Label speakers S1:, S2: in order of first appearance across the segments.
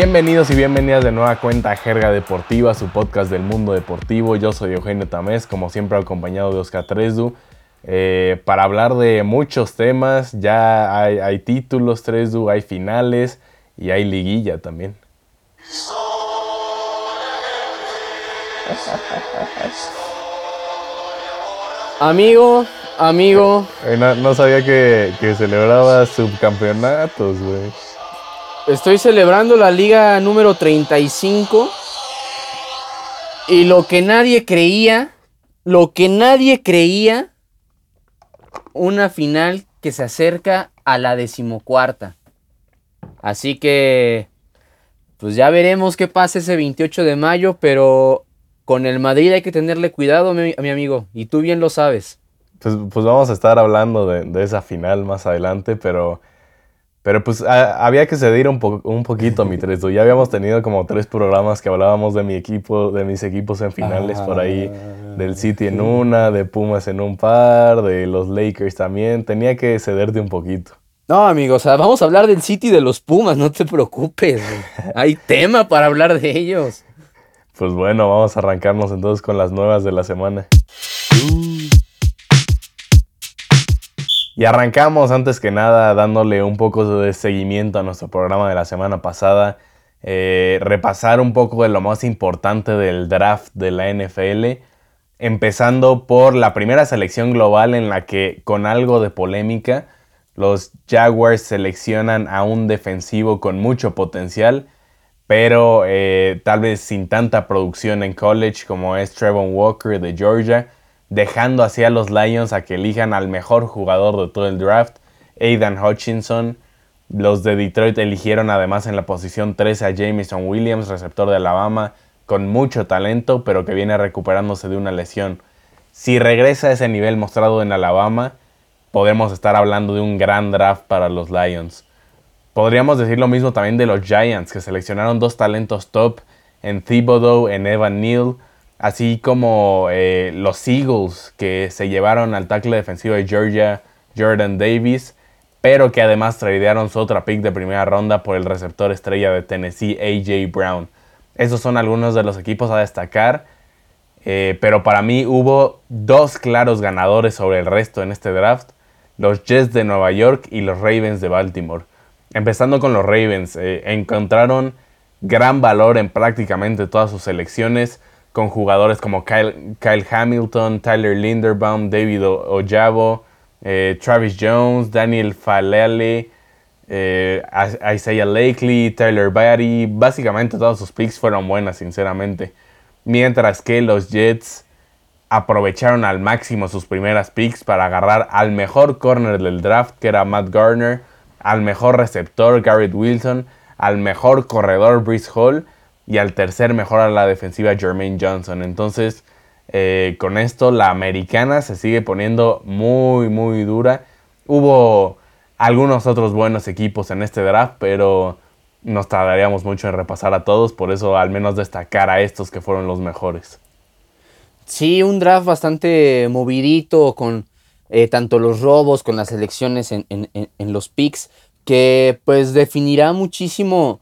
S1: Bienvenidos y bienvenidas de nueva cuenta a Jerga Deportiva, su podcast del mundo deportivo. Yo soy Eugenio Tamés, como siempre acompañado de Oscar Tresdu, eh, para hablar de muchos temas. Ya hay, hay títulos, Tresdu, hay finales y hay liguilla también.
S2: Amigo, amigo.
S1: no, sabía que, que celebraba subcampeonatos, güey.
S2: Estoy celebrando la liga número 35. Y lo que nadie creía, lo que nadie creía, una final que se acerca a la decimocuarta. Así que, pues ya veremos qué pasa ese 28 de mayo, pero con el Madrid hay que tenerle cuidado, mi, mi amigo, y tú bien lo sabes.
S1: Pues, pues vamos a estar hablando de, de esa final más adelante, pero pero pues había que ceder un, un poquito, mi tres. Ya habíamos tenido como tres programas que hablábamos de mi equipo, de mis equipos en finales por ahí. Del City en una, de Pumas en un par, de los Lakers también. Tenía que cederte un poquito.
S2: No, amigos, vamos a hablar del City y de los Pumas, no te preocupes. Hay tema para hablar de ellos.
S1: Pues bueno, vamos a arrancarnos entonces con las nuevas de la semana. Y arrancamos antes que nada dándole un poco de seguimiento a nuestro programa de la semana pasada. Eh, repasar un poco de lo más importante del draft de la NFL. Empezando por la primera selección global en la que con algo de polémica los Jaguars seleccionan a un defensivo con mucho potencial, pero eh, tal vez sin tanta producción en college como es Trevon Walker de Georgia dejando así a los Lions a que elijan al mejor jugador de todo el draft, Aidan Hutchinson. Los de Detroit eligieron además en la posición 13 a Jameson Williams, receptor de Alabama, con mucho talento, pero que viene recuperándose de una lesión. Si regresa a ese nivel mostrado en Alabama, podemos estar hablando de un gran draft para los Lions. Podríamos decir lo mismo también de los Giants, que seleccionaron dos talentos top en Thibodeau, en Evan Neal, así como eh, los Eagles que se llevaron al tackle defensivo de Georgia, Jordan Davis, pero que además tradearon su otra pick de primera ronda por el receptor estrella de Tennessee, AJ Brown. Esos son algunos de los equipos a destacar, eh, pero para mí hubo dos claros ganadores sobre el resto en este draft, los Jets de Nueva York y los Ravens de Baltimore. Empezando con los Ravens, eh, encontraron gran valor en prácticamente todas sus selecciones, con jugadores como Kyle, Hamilton, Tyler Linderbaum, David Ojabo, eh, Travis Jones, Daniel Falele, eh, Isaiah Lakely, Tyler Barry. Básicamente todos sus picks fueron buenas, sinceramente. Mientras que los Jets aprovecharon al máximo sus primeras picks para agarrar al mejor corner del draft, que era Matt Garner, al mejor receptor, Garrett Wilson, al mejor corredor, Brice Hall y al tercer mejor a la defensiva Jermaine Johnson. Entonces, eh, con esto la americana se sigue poniendo muy, muy dura. Hubo algunos otros buenos equipos en este draft, pero nos tardaríamos mucho en repasar a todos, por eso al menos destacar a estos que fueron los mejores.
S2: Sí, un draft bastante movidito con eh, tanto los robos, con las elecciones en, en los picks, que pues definirá muchísimo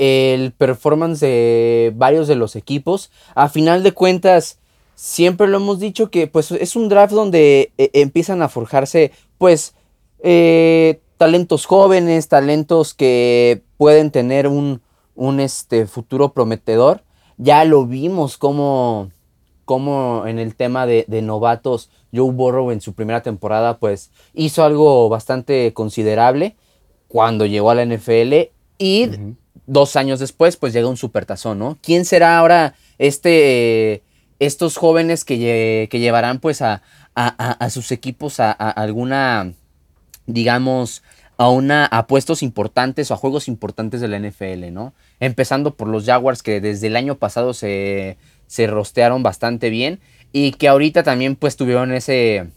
S2: el performance de varios de los equipos. A final de cuentas, siempre lo hemos dicho que pues es un draft donde eh, empiezan a forjarse pues eh, talentos jóvenes, talentos que pueden tener un, un este, futuro prometedor. Ya lo vimos como, como en el tema de, novatos, Joe Burrow en su primera temporada pues hizo algo bastante considerable cuando llegó a la NFL y dos años después, pues llega un supertazón, ¿no? ¿Quién será ahora este, estos jóvenes que, llevarán pues a, sus equipos a, alguna, digamos, a, una, a puestos importantes o a juegos importantes de la NFL, ¿no? Empezando por los Jaguars que desde el año pasado se, se rostearon bastante bien y que ahorita también pues tuvieron ese,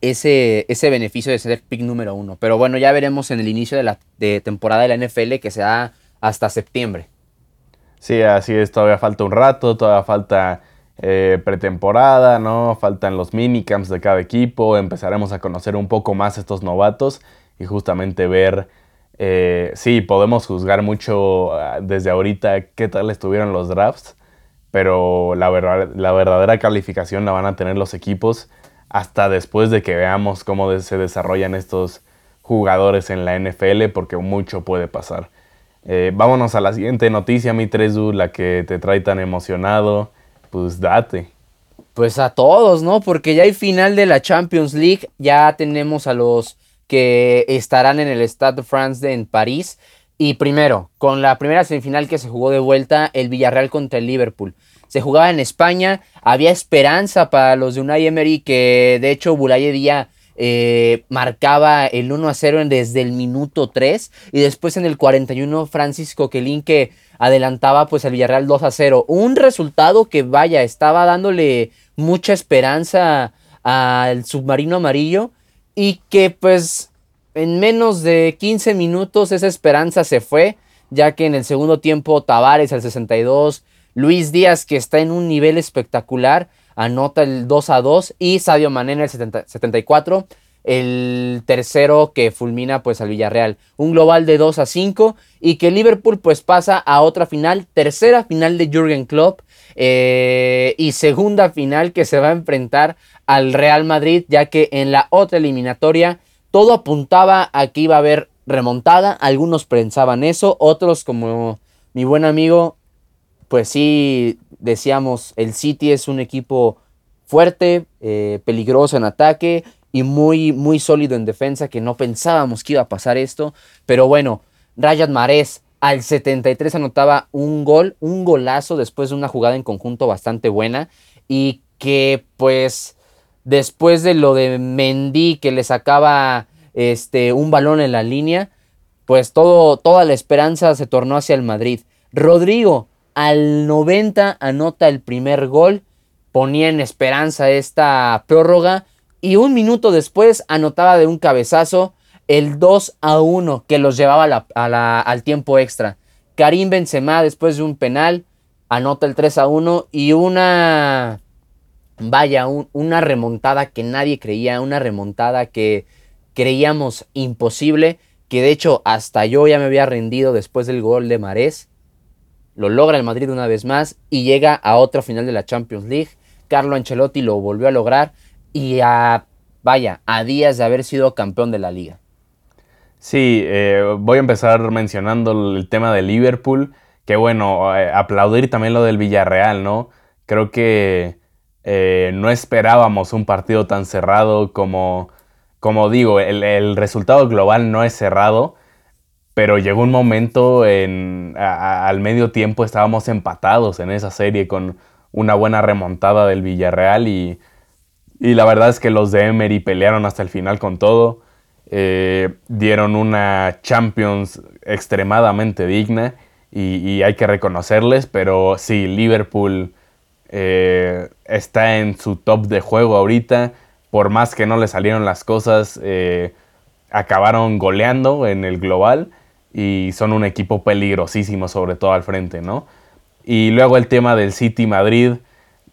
S2: ese, ese beneficio de ser pick número uno. Pero bueno, ya veremos en el inicio de la de temporada de la NFL que se da hasta septiembre.
S1: Sí, así es, todavía falta un rato, todavía falta eh, pretemporada, ¿no? Faltan los minicamps de cada equipo, empezaremos a conocer un poco más estos novatos y justamente ver Eh, sí, podemos juzgar mucho ah, desde ahorita qué tal estuvieron los drafts, pero la, la verdadera calificación la van a tener los equipos hasta después de que veamos cómo se desarrollan estos jugadores en la NFL, porque mucho puede pasar. Eh, vámonos a la siguiente noticia, mi Tresu, la que te trae tan emocionado. Pues date.
S2: Pues a todos, ¿no? Porque ya hay final de la Champions League, ya tenemos a los que estarán en el Stade de France de, en París. Y primero, con la primera semifinal que se jugó de vuelta, el Villarreal contra el Liverpool. Se jugaba en España, había esperanza para los de Unai Emery, que de hecho Bulaye Díaz eh, marcaba el 1 a 0 desde el minuto 3 y después en el 41 Francisco Quelín que adelantaba pues al Villarreal 2 a 0. Un resultado que vaya, estaba dándole mucha esperanza al submarino amarillo y que pues en menos de 15 minutos esa esperanza se fue, ya que en el segundo tiempo Tavares al 62, Luis Díaz que está en un nivel espectacular, anota el 2 a 2 y Sadio Mané en el 74, el tercero que fulmina pues al Villarreal. Un global de 2 a 5 y que Liverpool pues pasa a otra final, tercera final de Jürgen Klopp eh, y segunda final que se va a enfrentar al Real Madrid, ya que en la otra eliminatoria todo apuntaba a que iba a haber remontada, algunos pensaban eso, otros como mi buen amigo, pues sí decíamos, el City es un equipo fuerte, eh, peligroso en ataque y muy, muy sólido en defensa, que no pensábamos que iba a pasar esto, pero bueno, Rayad Mares al 73 anotaba un gol, un golazo después de una jugada en conjunto bastante buena y que pues después de lo de Mendy que le sacaba este, un balón en la línea, pues todo, toda la esperanza se tornó hacia el Madrid. Rodrigo al 90 anota el primer gol, ponía en esperanza esta prórroga y un minuto después anotaba de un cabezazo el 2 a 1 que los llevaba al tiempo extra. Karim Benzema después de un penal anota el 3 a 1 y una vaya, una remontada que nadie creía, una remontada que creíamos imposible, que de hecho hasta yo ya me había rendido después del gol de Marés. Lo logra el Madrid una vez más y llega a otra final de la Champions League. Carlo Ancelotti lo volvió a lograr y a, vaya, a días de haber sido campeón de la liga.
S1: Sí, eh, voy a empezar mencionando el tema de Liverpool, que bueno, eh, aplaudir también lo del Villarreal, ¿no? Creo que eh, no esperábamos un partido tan cerrado como, como digo, el, resultado global no es cerrado, pero llegó un momento en, al medio tiempo estábamos empatados en esa serie con una buena remontada del Villarreal y, y la verdad es que los de Emery pelearon hasta el final con todo, eh, dieron una Champions extremadamente digna y, hay que reconocerles, pero sí, Liverpool eh, está en su top de juego ahorita. Por más que no le salieron las cosas, eh, acabaron goleando en el global y son un equipo peligrosísimo, sobre todo al frente, ¿no? Y luego el tema del City Madrid,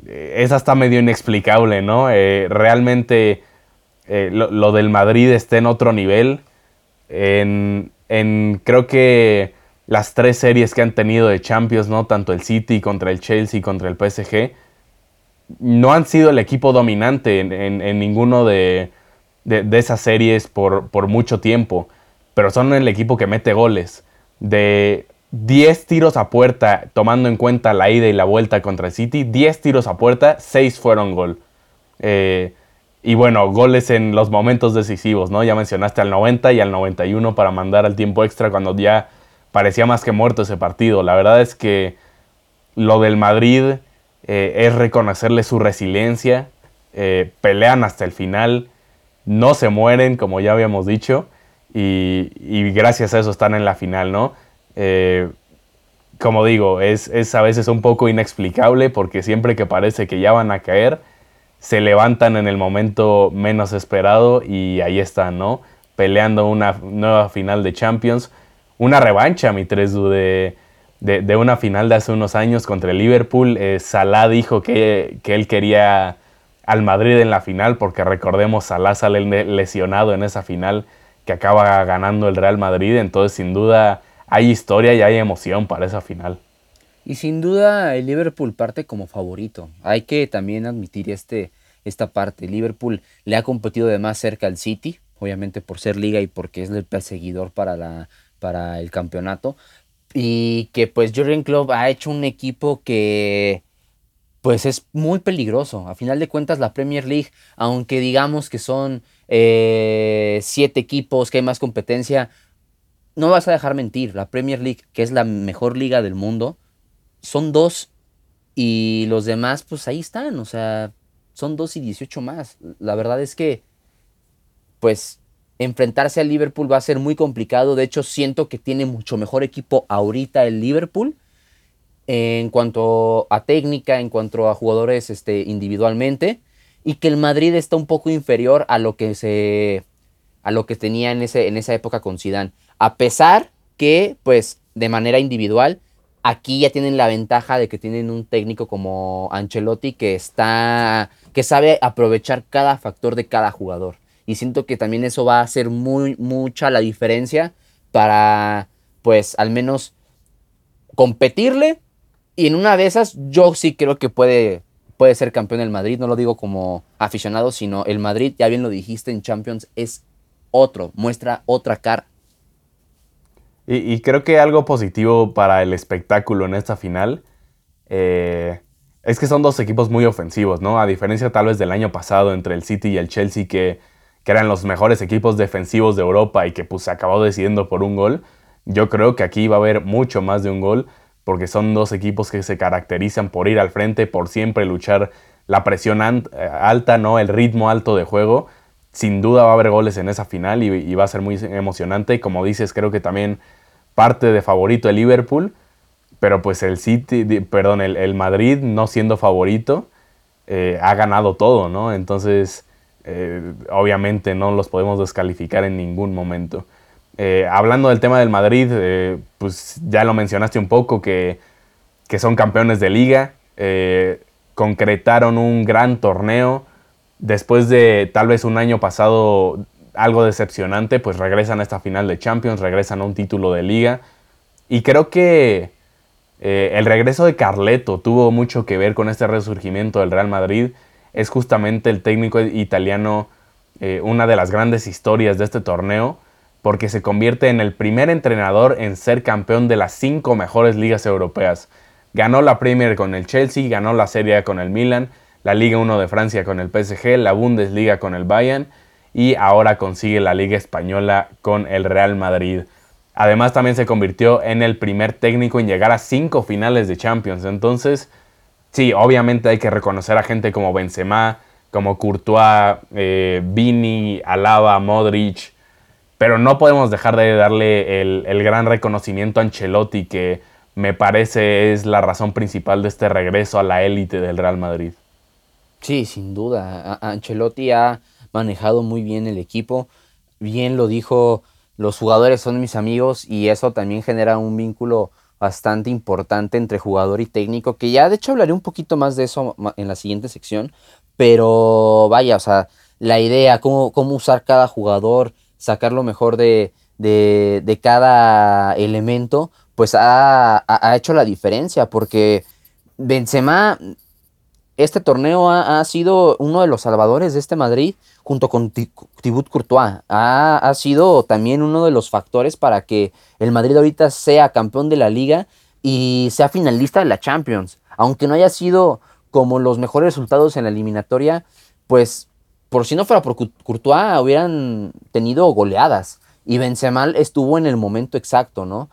S1: eh, es hasta medio inexplicable, ¿no? realmente lo, del Madrid está en otro nivel. En, en creo que las tres series que han tenido de Champions, ¿no? Tanto el City contra el Chelsea contra el PSG, no han sido el equipo dominante en, ninguno de, esas series por, por, mucho tiempo, pero son el equipo que mete goles. De 10 tiros a puerta, tomando en cuenta la ida y la vuelta contra el City, 10 tiros a puerta, 6 fueron gol. Eh, y bueno, goles en los momentos decisivos, ¿no? Ya mencionaste al 90 y al 91 para mandar al tiempo extra cuando ya parecía más que muerto ese partido. La verdad es que lo del Madrid eh, es reconocerle su resiliencia, eh, pelean hasta el final, no se mueren, como ya habíamos dicho, y, gracias a eso están en la final, ¿no? Eh, como digo, es, a veces un poco inexplicable porque siempre que parece que ya van a caer, se levantan en el momento menos esperado y ahí están, ¿no? Peleando una nueva final de Champions una revancha, mi Tresu, de, de, una final de hace unos años contra el Liverpool. Eh, Salah dijo que, él quería al Madrid en la final, porque recordemos, Salah sale lesionado en esa final que acaba ganando el Real Madrid. Entonces, sin duda, hay historia y hay emoción para esa final.
S2: Y sin duda, el Liverpool parte como favorito. Hay que también admitir este, esta parte. Liverpool le ha competido de más cerca al City, obviamente por ser liga y porque es el perseguidor para, la, para el campeonato. Y que pues Jurgen Klopp ha hecho un equipo que pues es muy peligroso. A final de cuentas la Premier League, aunque digamos que son eh, siete equipos, que hay más competencia, no vas a dejar mentir. La Premier League, que es la mejor liga del mundo, son dos y los demás pues ahí están. O sea, son dos y 18 más. La verdad es que pues enfrentarse al Liverpool va a ser muy complicado. De hecho, siento que tiene mucho mejor equipo ahorita el Liverpool en cuanto a técnica, en cuanto a jugadores este, individualmente, y que el Madrid está un poco inferior a lo que se a lo que tenía en, ese, en esa época con Zidane. A pesar que, pues, de manera individual, aquí ya tienen la ventaja de que tienen un técnico como Ancelotti que está, que sabe aprovechar cada factor de cada jugador. Y siento que también eso va a hacer muy, mucha la diferencia para, pues, al menos competirle y en una de esas, yo sí creo que puede, puede ser campeón el Madrid. No lo digo como aficionado, sino el Madrid, ya bien lo dijiste en Champions, es otro, muestra otra cara.
S1: Y, creo que algo positivo para el espectáculo en esta final eh, es que son dos equipos muy ofensivos, ¿no? A diferencia tal vez del año pasado entre el City y el Chelsea, que, que eran los mejores equipos defensivos de Europa y que pues se acabó decidiendo por un gol. Yo creo que aquí va a haber mucho más de un gol porque son dos equipos que se caracterizan por ir al frente, por siempre luchar la presión eh, alta, ¿no? el ritmo alto de juego. Sin duda va a haber goles en esa final y, va a ser muy emocionante. Como dices, creo que también parte de favorito el Liverpool, pero pues el City, perdón, el, Madrid no siendo favorito, eh, ha ganado todo, ¿no? Entonces, eh, obviamente no los podemos descalificar en ningún momento. Eh, hablando del tema del Madrid, eh, pues ya lo mencionaste un poco, que, son campeones de liga, eh, concretaron un gran torneo, después de tal vez un año pasado algo decepcionante, pues regresan a esta final de Champions, regresan a un título de liga, y creo que el regreso de Carleto tuvo mucho que ver con este resurgimiento del Real Madrid, es justamente el técnico italiano, una de las grandes historias de este torneo, porque se convierte en el primer entrenador en ser campeón de las cinco mejores ligas europeas. Ganó la Premier con el Chelsea, ganó la Serie A con el Milan, la Liga 1 de Francia con el PSG, la Bundesliga con el Bayern y ahora consigue la Liga Española con el Real Madrid. Además también se convirtió en el primer técnico en llegar a cinco finales de Champions. Entonces, sí, obviamente hay que reconocer a gente como Benzema, como Courtois, eh, Vini, Alaba, Modric, pero no podemos dejar de darle el, gran reconocimiento a Ancelotti, que me parece es la razón principal de este regreso a la élite del Real Madrid.
S2: Sí, sin duda. Ancelotti ha manejado muy bien el equipo. Bien lo dijo, los jugadores son mis amigos y eso también genera un vínculo bastante importante entre jugador y técnico, que ya de hecho hablaré un poquito más de eso en la siguiente sección, pero vaya, o sea, la idea, cómo, cómo usar cada jugador, sacar lo mejor de, de, cada elemento, pues ha, hecho la diferencia, porque Benzema, este torneo ha, sido uno de los salvadores de este Madrid, junto con Thibaut Courtois. Ha, ha, sido también uno de los factores para que el Madrid ahorita sea campeón de la liga y sea finalista de la Champions. Aunque no haya sido como los mejores resultados en la eliminatoria, pues por si no fuera por Courtois, hubieran tenido goleadas. Y Benzema estuvo en el momento exacto, ¿no?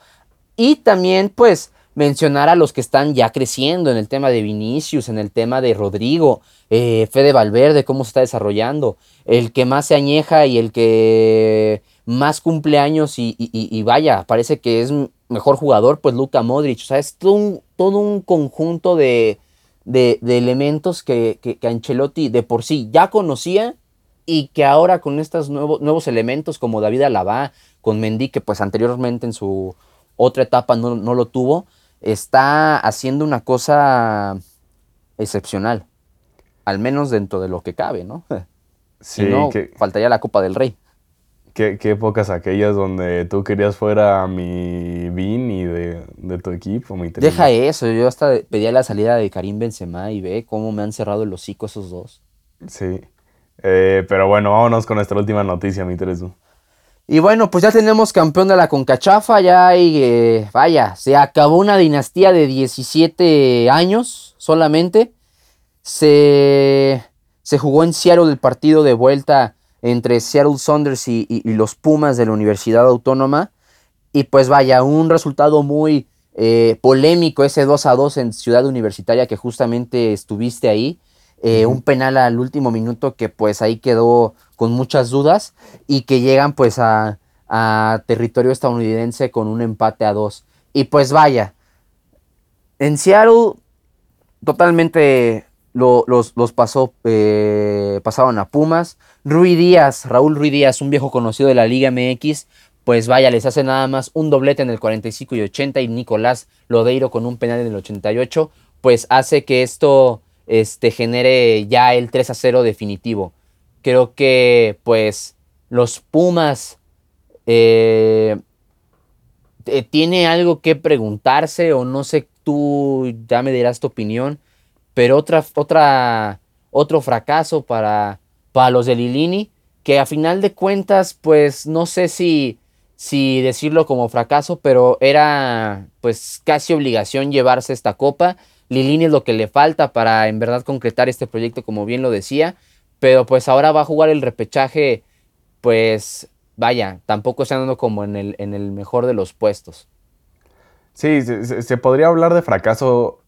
S2: Y también, pues, mencionar a los que están ya creciendo en el tema de Vinicius, en el tema de Rodrigo, eh, Fede Valverde, cómo se está desarrollando. El que más se añeja y el que más cumpleaños y, y, vaya, parece que es mejor jugador, pues Luka Modric. O sea, es todo un conjunto de, de, elementos que, que, Ancelotti de por sí ya conocía y que ahora con estos nuevos, nuevos elementos como David Alaba, con Mendy, que pues anteriormente en su otra etapa no, lo tuvo, está haciendo una cosa excepcional. Al menos dentro de lo que cabe, ¿no? si no, faltaría la Copa del Rey.
S1: Qué, épocas aquellas donde tú querías fuera mi Vin y de, tu equipo, mi
S2: Deja eso, yo hasta pedía la salida de Karim Benzema y ve cómo me han cerrado el hocico esos dos.
S1: Sí. Eh, pero bueno, vámonos con nuestra última noticia, mi Teresu.
S2: Y bueno, pues ya tenemos campeón de la Concachafa, ya hay, eh, vaya, se acabó una dinastía de 17 años solamente. Se, se jugó en Seattle el partido de vuelta entre Seattle Saunders y, los Pumas de la Universidad Autónoma. Y pues vaya, un resultado muy eh, polémico ese 2 a 2 en Ciudad Universitaria que justamente estuviste ahí. Eh, un penal al último minuto que pues ahí quedó con muchas dudas y que llegan pues a, territorio estadounidense con un empate a dos. Y pues vaya, en Seattle totalmente los, pasó, eh, pasaron a Pumas. Rui Díaz, Raúl Rui Díaz, un viejo conocido de la Liga MX, pues vaya, les hace nada más un doblete en el 45 y 80 y Nicolás Lodeiro con un penal en el 88, pues hace que esto este, genere ya el 3 a 0 definitivo. Creo que pues los Pumas eh, eh, tiene algo que preguntarse o no sé, tú ya me dirás tu opinión, pero otra, otra, otro fracaso para, para los de Lilini, que a final de cuentas pues no sé si, si decirlo como fracaso, pero era pues casi obligación llevarse esta copa Lilini es lo que le falta para en verdad concretar este proyecto, como bien lo decía. Pero pues ahora va a jugar el repechaje, pues vaya, tampoco está andando como en el, en el mejor de los puestos.
S1: Sí, se, podría hablar de fracaso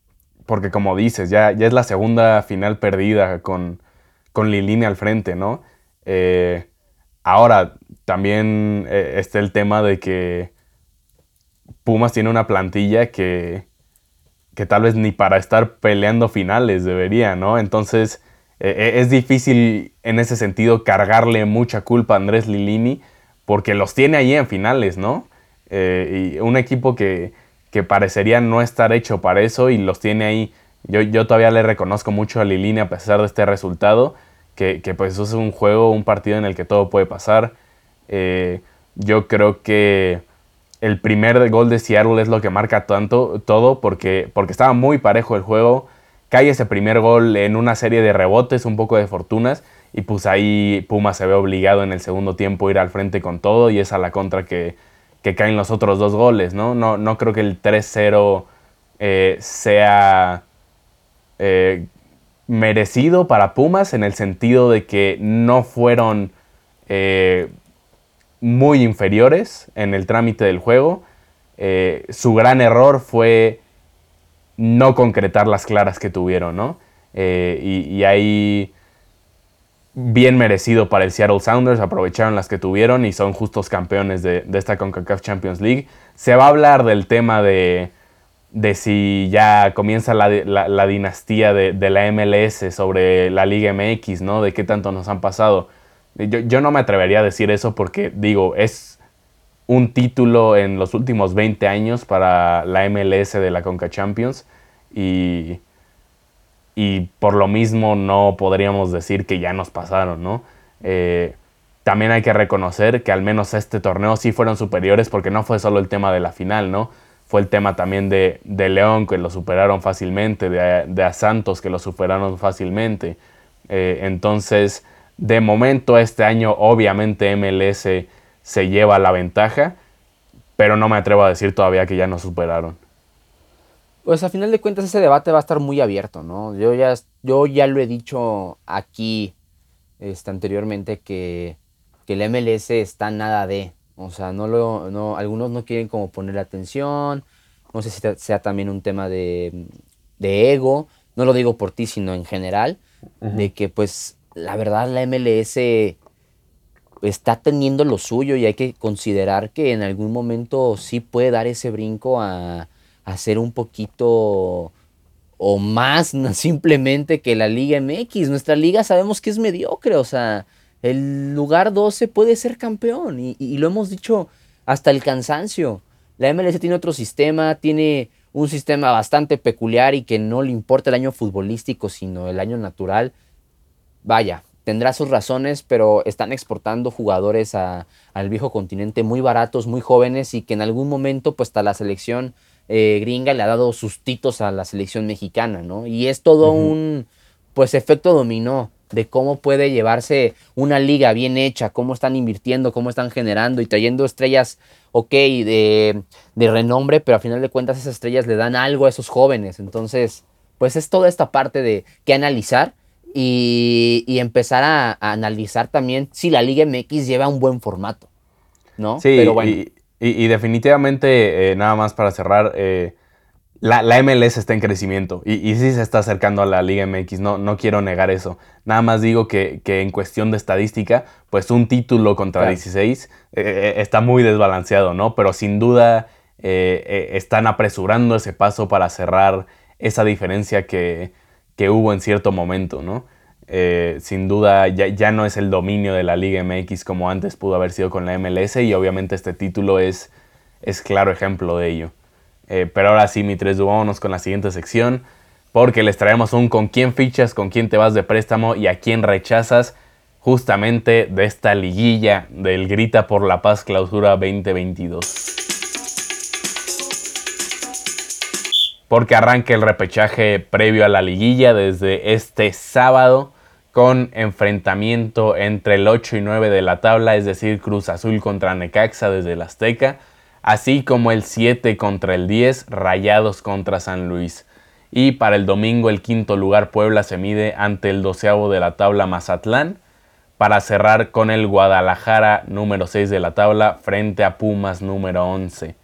S1: porque como dices, ya, ya es la segunda final perdida con, con Lilini al frente, ¿no? Eh, ahora, también eh, está el tema de que Pumas tiene una plantilla que, que tal vez ni para estar peleando finales debería, ¿no? Entonces eh, es difícil en ese sentido cargarle mucha culpa a Andrés Lilini porque los tiene ahí en finales, ¿no? Y un equipo que, parecería no estar hecho para eso y los tiene ahí. Yo, yo todavía le reconozco mucho a Lilini a pesar de este resultado, que, que pues es un juego, un partido en el que todo puede pasar. yo creo que el primer gol de Seattle es lo que marca tanto todo porque, porque estaba muy parejo el juego. Cae ese primer gol en una serie de rebotes, un poco de fortunas, y pues ahí Puma se ve obligado en el segundo tiempo a ir al frente con todo y es a la contra que, caen los otros dos goles, ¿no? No, no creo que el 3-0 eh, sea eh, merecido para Pumas en el sentido de que no fueron eh, muy inferiores en el trámite del juego. Su gran error fue no concretar las claras que tuvieron, ¿no? Y, ahí bien merecido para el Seattle Sounders, aprovecharon las que tuvieron y son justos campeones de, esta CONCACAF Champions League. Se va a hablar del tema de, si ya comienza la, dinastía de, de, la MLS sobre la Liga MX, ¿no? De qué tanto nos han pasado. Yo, no me atrevería a decir eso porque, digo, es un título en los últimos 20 años para la MLS de la Conca Champions y, y por lo mismo no podríamos decir que ya nos pasaron, ¿no? Eh, también hay que reconocer que al menos este torneo sí fueron superiores porque no fue solo el tema de la final, ¿no? Fue el tema también de, León que lo superaron fácilmente, de, de, a Santos que lo superaron fácilmente. Eh, entonces, de momento este año obviamente MLS se lleva la ventaja, pero no me atrevo a decir todavía que ya nos superaron.
S2: Pues a final de cuentas ese debate va a estar muy abierto, ¿no? Yo ya, yo ya lo he dicho aquí este, anteriormente que, que el MLS está nada de. O sea, no lo, no, algunos no quieren como poner atención. No sé si sea también un tema de, de ego. No lo digo por ti, sino en general. De que pues la verdad la MLS está teniendo lo suyo y hay que considerar que en algún momento sí puede dar ese brinco a, a ser un poquito o más simplemente que la Liga MX. Nuestra liga sabemos que es mediocre, o sea, el lugar 12 puede ser campeón y, y, lo hemos dicho hasta el cansancio. La MLS tiene otro sistema, tiene un sistema bastante peculiar y que no le importa el año futbolístico, sino el año natural vaya, tendrá sus razones, pero están exportando jugadores al viejo continente muy baratos, muy jóvenes y que en algún momento pues hasta la selección eh, gringa le ha dado sustitos a la selección mexicana, ¿no? Y es todo un pues efecto dominó de cómo puede llevarse una liga bien hecha, cómo están invirtiendo, cómo están generando y trayendo estrellas, ok, de, de renombre, pero a final de cuentas esas estrellas le dan algo a esos jóvenes. Entonces, pues es toda esta parte de que analizar y, empezar a, analizar también si la Liga MX lleva un buen formato, ¿no?
S1: Sí, Pero bueno. y, definitivamente, eh, nada más para cerrar, eh, la, MLS está en crecimiento y, y, sí se está acercando a la Liga MX, no, no quiero negar eso. Nada más digo que, en cuestión de estadística, pues un título contra 16 eh, está muy desbalanceado, ¿no? Pero sin duda están apresurando ese paso para cerrar esa diferencia que, que hubo en cierto momento, ¿no? Eh, sin duda ya, ya, no es el dominio de la Liga MX como antes pudo haber sido con la MLS y obviamente este título es, es claro ejemplo de ello. Eh, pero ahora sí, mi tres vámonos con la siguiente sección porque les traemos un con quién fichas, con quién te vas de préstamo y a quién rechazas justamente de esta liguilla del Grita por la Paz Clausura 2022. porque arranca el repechaje previo a la liguilla desde este sábado con enfrentamiento entre el 8 y 9 de la tabla, es decir, Cruz Azul contra Necaxa desde el Azteca, así como el 7 contra el 10, Rayados contra San Luis. Y para el domingo el quinto lugar Puebla se mide ante el doceavo de la tabla Mazatlán, para cerrar con el Guadalajara número 6 de la tabla frente a Pumas número 11.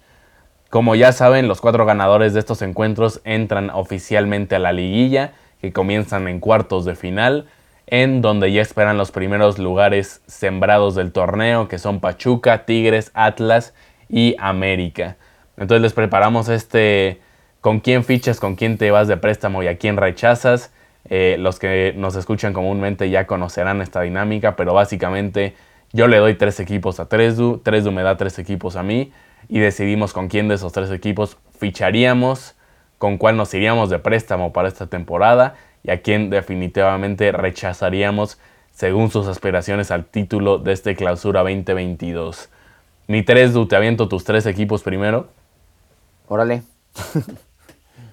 S1: Como ya saben, los cuatro ganadores de estos encuentros entran oficialmente a la liguilla, que comienzan en cuartos de final, en donde ya esperan los primeros lugares sembrados del torneo, que son Pachuca, Tigres, Atlas y América. Entonces les preparamos este con quién fichas, con quién te vas de préstamo y a quién rechazas. Eh, los que nos escuchan comúnmente ya conocerán esta dinámica, pero básicamente yo le doy tres equipos a Tresdu, Tresdu me da tres equipos a mí y decidimos con quién de esos tres equipos ficharíamos, con cuál nos iríamos de préstamo para esta temporada y a quién definitivamente rechazaríamos según sus aspiraciones al título de este clausura 2022. Mi tres, te aviento tus tres equipos primero.
S2: Órale.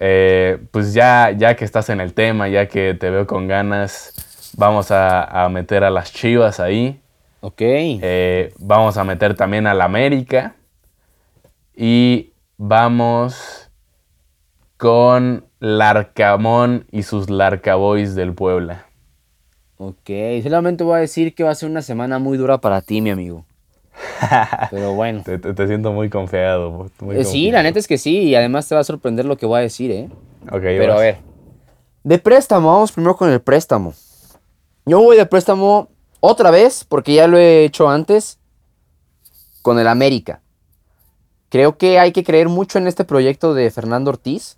S1: Eh, pues ya, ya que estás en el tema, ya que te veo con ganas, vamos a, meter a las Chivas ahí.
S2: Ok.
S1: Eh, vamos a meter también al América. Y vamos con Larcamón y sus Larcaboys del Puebla.
S2: Ok, solamente voy a decir que va a ser una semana muy dura para ti, mi amigo. Pero bueno.
S1: te, siento muy confiado.
S2: Eh, sí, la neta es que sí, y además te va a sorprender lo que voy a decir, ¿eh? Ok, Pero a ver. De préstamo, vamos primero con el préstamo. Yo voy de préstamo otra vez, porque ya lo he hecho antes, con el América. Creo que hay que creer mucho en este proyecto de Fernando Ortiz.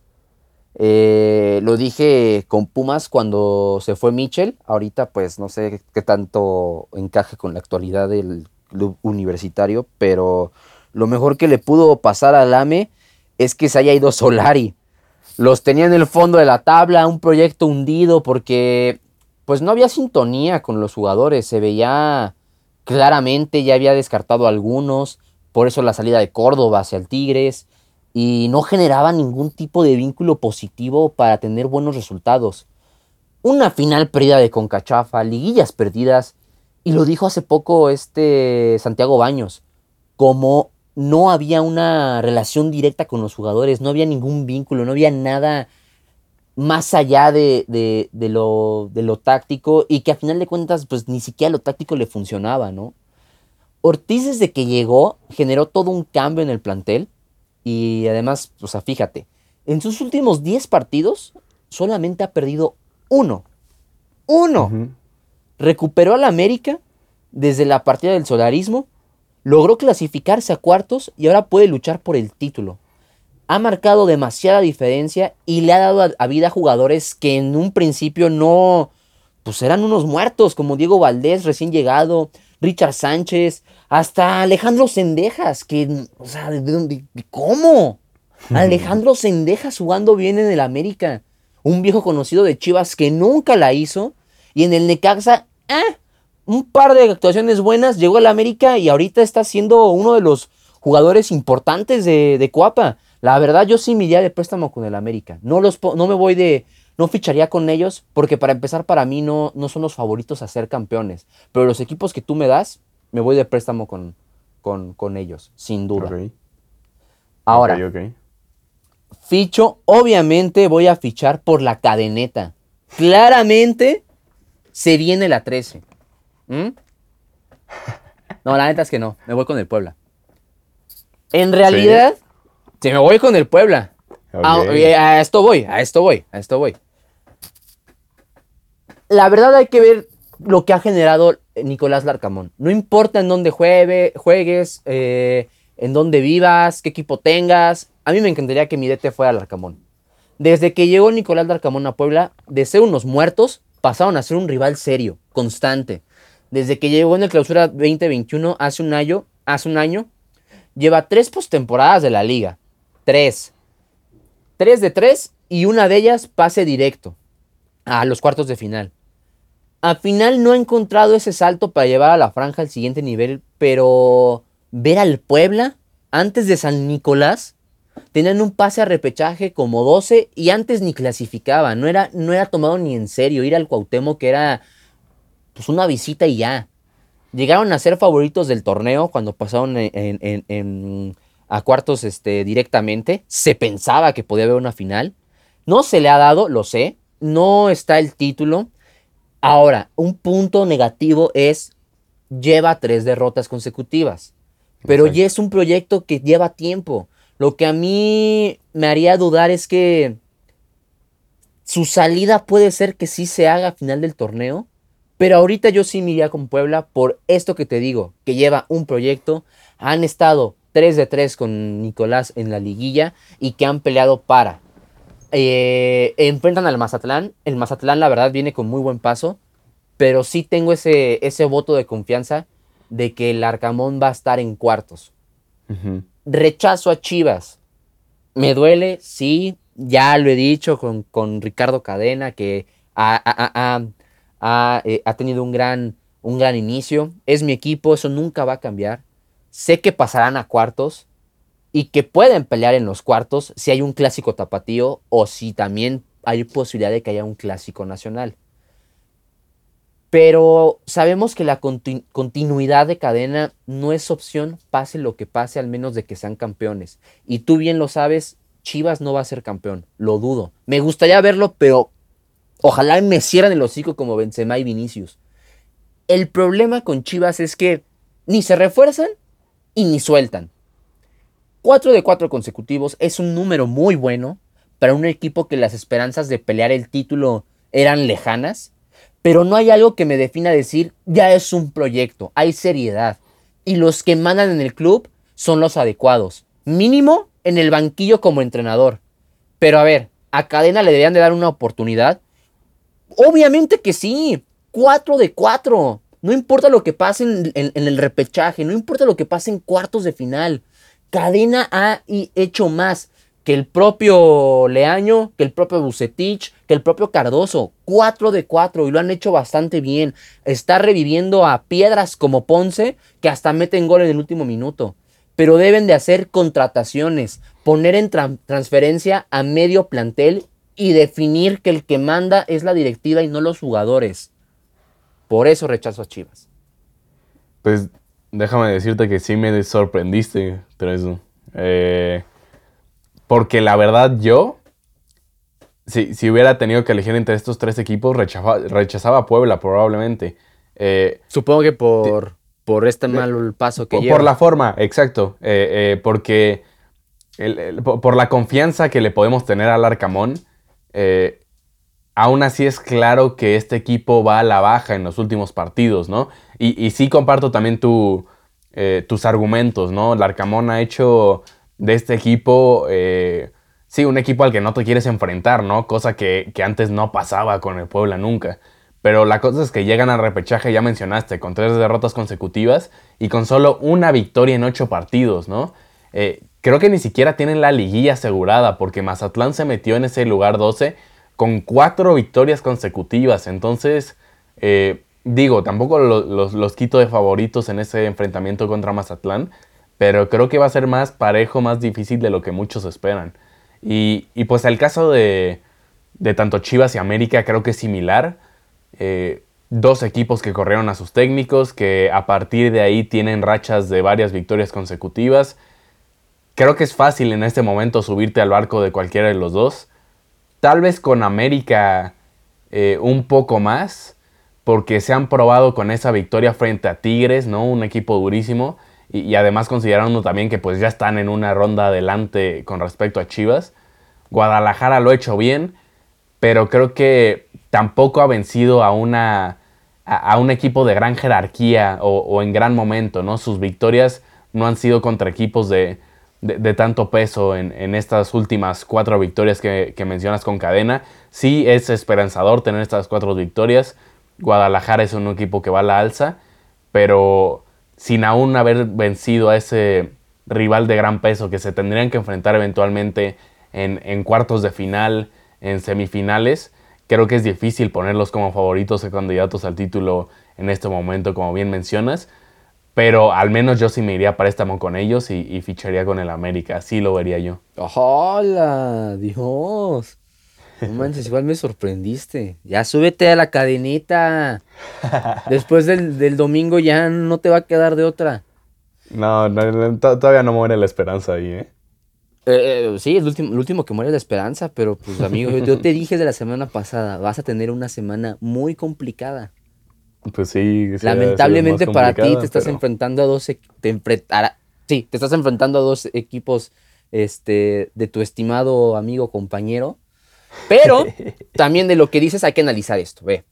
S2: Eh, lo dije con Pumas cuando se fue Mitchell. Ahorita pues no sé qué tanto encaje con la actualidad del club universitario, pero lo mejor que le pudo pasar al AME es que se haya ido Solari. Los tenía en el fondo de la tabla, un proyecto hundido porque pues no había sintonía con los jugadores, se veía claramente, ya había descartado algunos, por eso la salida de Córdoba hacia el Tigres, y no generaba ningún tipo de vínculo positivo para tener buenos resultados. Una final perdida de Concachafa, liguillas perdidas, y lo dijo hace poco este Santiago Baños, como no había una relación directa con los jugadores, no había ningún vínculo, no había nada más allá de, de, lo, de lo táctico y que a final de cuentas pues ni siquiera lo táctico le funcionaba, ¿no? Ortiz desde que llegó generó todo un cambio en el plantel y además, o sea, fíjate, en sus últimos 10 partidos solamente ha perdido uno. Uno. Recuperó al América desde la partida del solarismo, logró clasificarse a cuartos y ahora puede luchar por el título. Ha marcado demasiada diferencia y le ha dado a, vida a jugadores que en un principio no, pues eran unos muertos, como Diego Valdés recién llegado, Richard Sánchez, hasta Alejandro Sendejas, que, o sea, ¿de dónde? ¿Cómo? Alejandro Sendejas jugando bien en el América, un viejo conocido de Chivas que nunca la hizo, y en el Necaxa, ah, un par de actuaciones buenas, llegó al América y ahorita está siendo uno de los jugadores importantes de, de Coapa. La verdad, yo sí me iría de préstamo con el América. No, los, no me voy de. No ficharía con ellos porque para empezar para mí no, no son los favoritos a ser campeones. Pero los equipos que tú me das, me voy de préstamo con, con, ellos, sin duda. Ahora, ficho, obviamente voy a fichar por la cadeneta. Claramente se viene la 13. ¿Mm? No, la neta es que no. Me voy con el Puebla. En realidad, ¿Sí? me voy con el Puebla. A, esto voy, a esto voy, a esto voy. La verdad hay que ver lo que ha generado Nicolás Larcamón. No importa en dónde juegue, juegues, eh, en dónde vivas, qué equipo tengas. A mí me encantaría que mi DT fuera Larcamón. Desde que llegó Nicolás Larcamón a Puebla, de ser unos muertos, pasaron a ser un rival serio, constante. Desde que llegó en el clausura 2021, hace un año, hace un año lleva tres postemporadas de la liga. Tres. Tres de tres y una de ellas pase directo a los cuartos de final. Al final no ha encontrado ese salto para llevar a la franja al siguiente nivel, pero ver al Puebla antes de San Nicolás tenían un pase a repechaje como 12 y antes ni clasificaba, no era, no era tomado ni en serio ir al Cuauhtémoc que era pues una visita y ya. Llegaron a ser favoritos del torneo cuando pasaron a cuartos este, directamente. Se pensaba que podía haber una final. No se le ha dado, lo sé. No está el título. Ahora, un punto negativo es, lleva tres derrotas consecutivas, pero ya es un proyecto que lleva tiempo. Lo que a mí me haría dudar es que su salida puede ser que sí se haga a final del torneo, pero ahorita yo sí me iría con Puebla por esto que te digo, que lleva un proyecto, han estado 3 de 3 con Nicolás en la liguilla y que han peleado para eh, enfrentan al Mazatlán. El Mazatlán, la verdad, viene con muy buen paso. Pero sí tengo ese, ese voto de confianza de que el Arcamón va a estar en cuartos. Rechazo a Chivas. Me duele, sí. Ya lo he dicho con, Ricardo Cadena, que ha, eh, ha, tenido un gran, un gran inicio. Es mi equipo, eso nunca va a cambiar. Sé que pasarán a cuartos y que pueden pelear en los cuartos si hay un clásico tapatío o si también hay posibilidad de que haya un clásico nacional. Pero sabemos que la continuidad de cadena no es opción, pase lo que pase, al menos de que sean campeones. Y tú bien lo sabes, Chivas no va a ser campeón, lo dudo. Me gustaría verlo, pero ojalá me cierran el hocico como Benzema y Vinicius. El problema con Chivas es que ni se refuerzan y ni sueltan. 4 de 4 consecutivos es un número muy bueno para un equipo que las esperanzas de pelear el título eran lejanas, pero no hay algo que me defina decir ya es un proyecto, hay seriedad y los que mandan en el club son los adecuados, mínimo en el banquillo como entrenador. Pero a ver, a Cadena le deberían de dar una oportunidad. Obviamente que sí, 4 de 4. No importa lo que pase en, en el repechaje, no importa lo que pase en cuartos de final. Cadena ha hecho más que el propio Leaño, que el propio Bucetich, que el propio Cardoso. Cuatro de cuatro y lo han hecho bastante bien. Está reviviendo a piedras como Ponce, que hasta meten gol en el último minuto. Pero deben de hacer contrataciones, poner en transferencia a medio plantel y definir que el que manda es la directiva y no los jugadores. Por eso rechazo a Chivas.
S1: Pues déjame decirte que sí me sorprendiste, Treso. Eh, porque la verdad yo, si, si, hubiera tenido que elegir entre estos tres equipos, rechazaba, a Puebla probablemente.
S2: Eh, Supongo que por, por este mal paso que
S1: por,
S2: lleva.
S1: Por la forma, exacto. Eh, porque por la confianza que le podemos tener al Arcamón, aún así es claro que este equipo va a la baja en los últimos partidos, ¿no? Y, sí comparto también eh, tus argumentos, ¿no? Larcamón ha hecho de este equipo, eh, sí, un equipo al que no te quieres enfrentar, ¿no? Cosa que, antes no pasaba con el Puebla nunca. Pero la cosa es que llegan al repechaje, ya mencionaste, con tres derrotas consecutivas y con solo una victoria en ocho partidos, ¿no? Eh, creo que ni siquiera tienen la liguilla asegurada porque Mazatlán se metió en ese lugar 12 con cuatro victorias consecutivas. Entonces, digo, tampoco los, quito de favoritos en ese enfrentamiento contra Mazatlán, pero creo que va a ser más parejo, más difícil de lo que muchos esperan. Y, pues el caso de, tanto Chivas y América creo que es similar. Eh, dos equipos que corrieron a sus técnicos, que a partir de ahí tienen rachas de varias victorias consecutivas. Creo que es fácil en este momento subirte al barco de cualquiera de los dos. Tal vez con América eh, un poco más, porque se han probado con esa victoria frente a Tigres, ¿no? Un equipo durísimo. Y, además considerando también que pues ya están en una ronda adelante con respecto a Chivas. Guadalajara lo ha hecho bien, pero creo que tampoco ha vencido a una a, un equipo de gran jerarquía o, en gran momento, ¿no? Sus victorias no han sido contra equipos de, de, tanto peso en, estas últimas cuatro victorias que, mencionas con cadena. Sí es esperanzador tener estas cuatro victorias. Guadalajara es un equipo que va a la alza, pero sin aún haber vencido a ese rival de gran peso que se tendrían que enfrentar eventualmente en, cuartos de final, en semifinales, creo que es difícil ponerlos como favoritos o candidatos al título en este momento, como bien mencionas. Pero al menos yo sí me iría para préstamo con ellos y, ficharía con el América. Así lo vería yo.
S2: ¡Hola! Dios. No manches, igual me sorprendiste. Ya súbete a la cadenita. Después del, domingo ya no te va a quedar de otra.
S1: No, todavía no muere la esperanza ahí, ¿eh?
S2: Eh, ¿eh? sí, el último, el último que muere es la esperanza, pero pues amigo, yo te dije de la semana pasada, vas a tener una semana muy complicada.
S1: Pues sí.
S2: Lamentablemente para ti te estás enfrentando a dos te sí, te estás enfrentando a dos equipos este de tu estimado amigo compañero. Pero también de lo que dices hay que analizar esto, ve.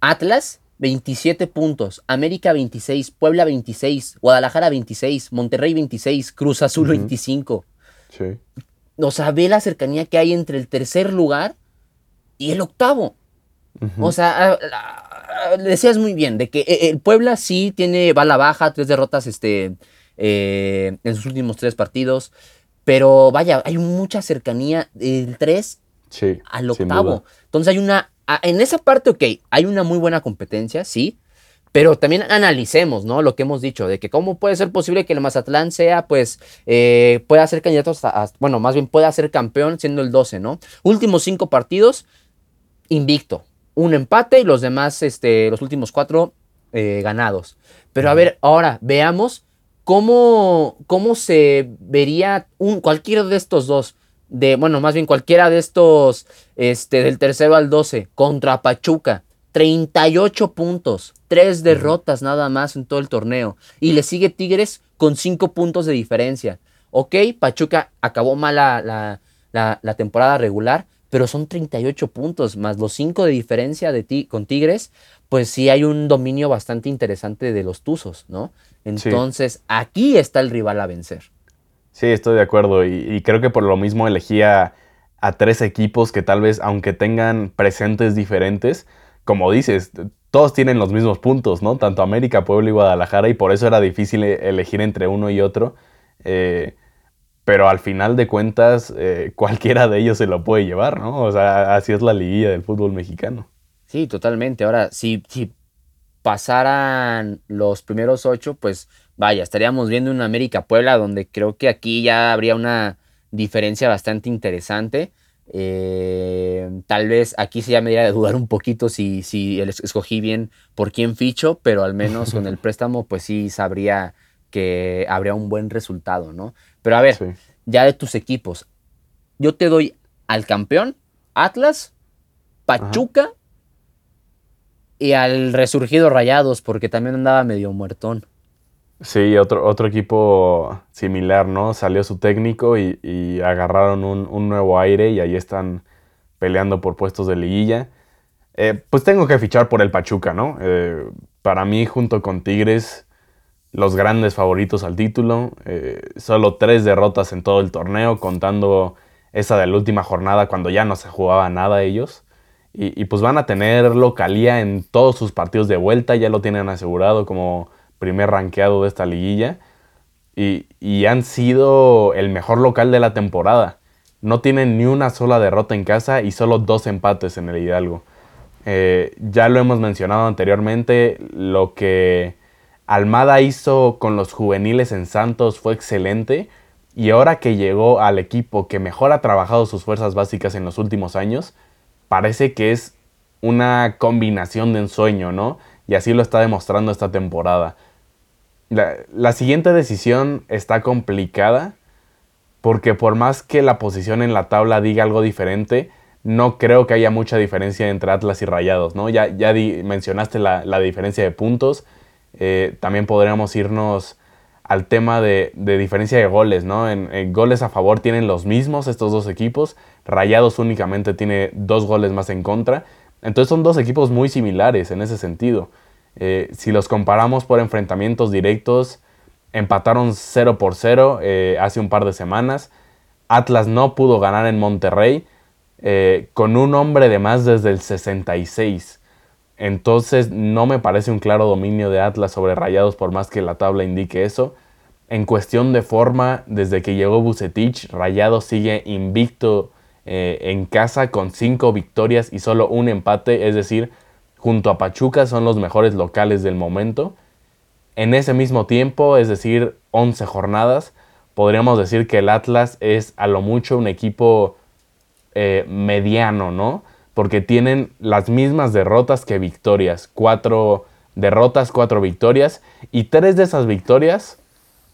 S2: Atlas 27 puntos, América 26, Puebla 26, Guadalajara 26, Monterrey 26, Cruz Azul 25. Sí. O sea, ve la cercanía que hay entre el tercer lugar y el octavo. O sea, decías muy bien, de que eh, el Puebla sí tiene bala baja, tres derrotas este, eh, en sus últimos tres partidos, pero vaya, hay mucha cercanía del 3 al octavo. Entonces hay una, en esa parte, ok, hay una muy buena competencia, sí, pero también analicemos, ¿no? Lo que hemos dicho, de que cómo puede ser posible que el Mazatlán sea, pues, eh, pueda ser candidato hasta, bueno, más bien pueda ser campeón siendo el 12, ¿no? Últimos cinco partidos, invicto un empate y los demás, este, los últimos cuatro eh, ganados. Pero a ver, ahora veamos cómo, cómo se vería un, cualquiera de estos dos. De, bueno, más bien cualquiera de estos, este, del tercero al 12, contra Pachuca. 38 puntos, tres derrotas nada más en todo el torneo. Y le sigue Tigres con 5 puntos de diferencia. Ok, Pachuca acabó mal la, la temporada regular, pero son 38 puntos, más los 5 de diferencia de ti con Tigres, pues sí hay un dominio bastante interesante de los Tuzos, ¿no? Entonces, aquí está el rival a vencer.
S1: Sí, estoy de acuerdo y, creo que por lo mismo elegía a tres equipos que tal vez, aunque tengan presentes diferentes, como dices, todos tienen los mismos puntos, ¿no? Tanto América, Puebla y Guadalajara, y por eso era difícil e-, elegir entre uno y otro. Eh, pero al final de cuentas eh, cualquiera de ellos se lo puede llevar, ¿no? O sea, así es la liguilla del fútbol mexicano.
S2: Sí, totalmente. Ahora, si pasaran los primeros ocho, pues vaya, estaríamos viendo una América Puebla donde creo que aquí ya habría una diferencia bastante interesante. Eh, tal vez aquí se ya me diera de dudar un poquito si, si escogí bien por quién ficho, pero al menos con el préstamo, pues sí sabría que habría un buen resultado, ¿no? Pero a ver, ya de tus equipos, yo te doy al campeón, Atlas, Pachuca y al resurgido Rayados, porque también andaba medio muertón.
S1: Sí, otro, otro equipo similar, ¿no? Salió su técnico y, agarraron un, nuevo aire y ahí están peleando por puestos de liguilla. Eh, pues tengo que fichar por el Pachuca, ¿no? Eh, para mí, junto con Tigres, los grandes favoritos al título. Eh, solo tres derrotas en todo el torneo, contando esa de la última jornada cuando ya no se jugaba nada ellos. Y, pues van a tener localía en todos sus partidos de vuelta, ya lo tienen asegurado como primer ranqueado de esta liguilla. Y, y han sido el mejor local de la temporada. No tienen ni una sola derrota en casa y solo dos empates en el Hidalgo. Eh, ya lo hemos mencionado anteriormente, lo que Almada hizo con los juveniles en Santos fue excelente y ahora que llegó al equipo que mejor ha trabajado sus fuerzas básicas en los últimos años, parece que es una combinación de ensueño, ¿no? Y así lo está demostrando esta temporada. La, siguiente decisión está complicada porque por más que la posición en la tabla diga algo diferente, no creo que haya mucha diferencia entre Atlas y Rayados, ¿no? Ya, ya mencionaste la, diferencia de puntos, eh, también podríamos irnos al tema de, diferencia de goles, ¿no? En, goles a favor tienen los mismos estos dos equipos, Rayados únicamente tiene dos goles más en contra, entonces son dos equipos muy similares en ese sentido. Eh, si los comparamos por enfrentamientos directos, empataron 0 por 0 eh, hace un par de semanas. Atlas no pudo ganar en Monterrey eh, con un hombre de más desde el 66. Entonces no me parece un claro dominio de Atlas sobre Rayados por más que la tabla indique eso. En cuestión de forma, desde que llegó Bucetich, Rayados sigue invicto en casa con 5 victorias y solo un empate, es decir, junto a Pachuca son los mejores locales del momento. En ese mismo tiempo, es decir, 11 jornadas, podríamos decir que el Atlas es a lo mucho un equipo eh, mediano, ¿no? Porque tienen las mismas derrotas que victorias. Cuatro derrotas, cuatro victorias. Y tres de esas victorias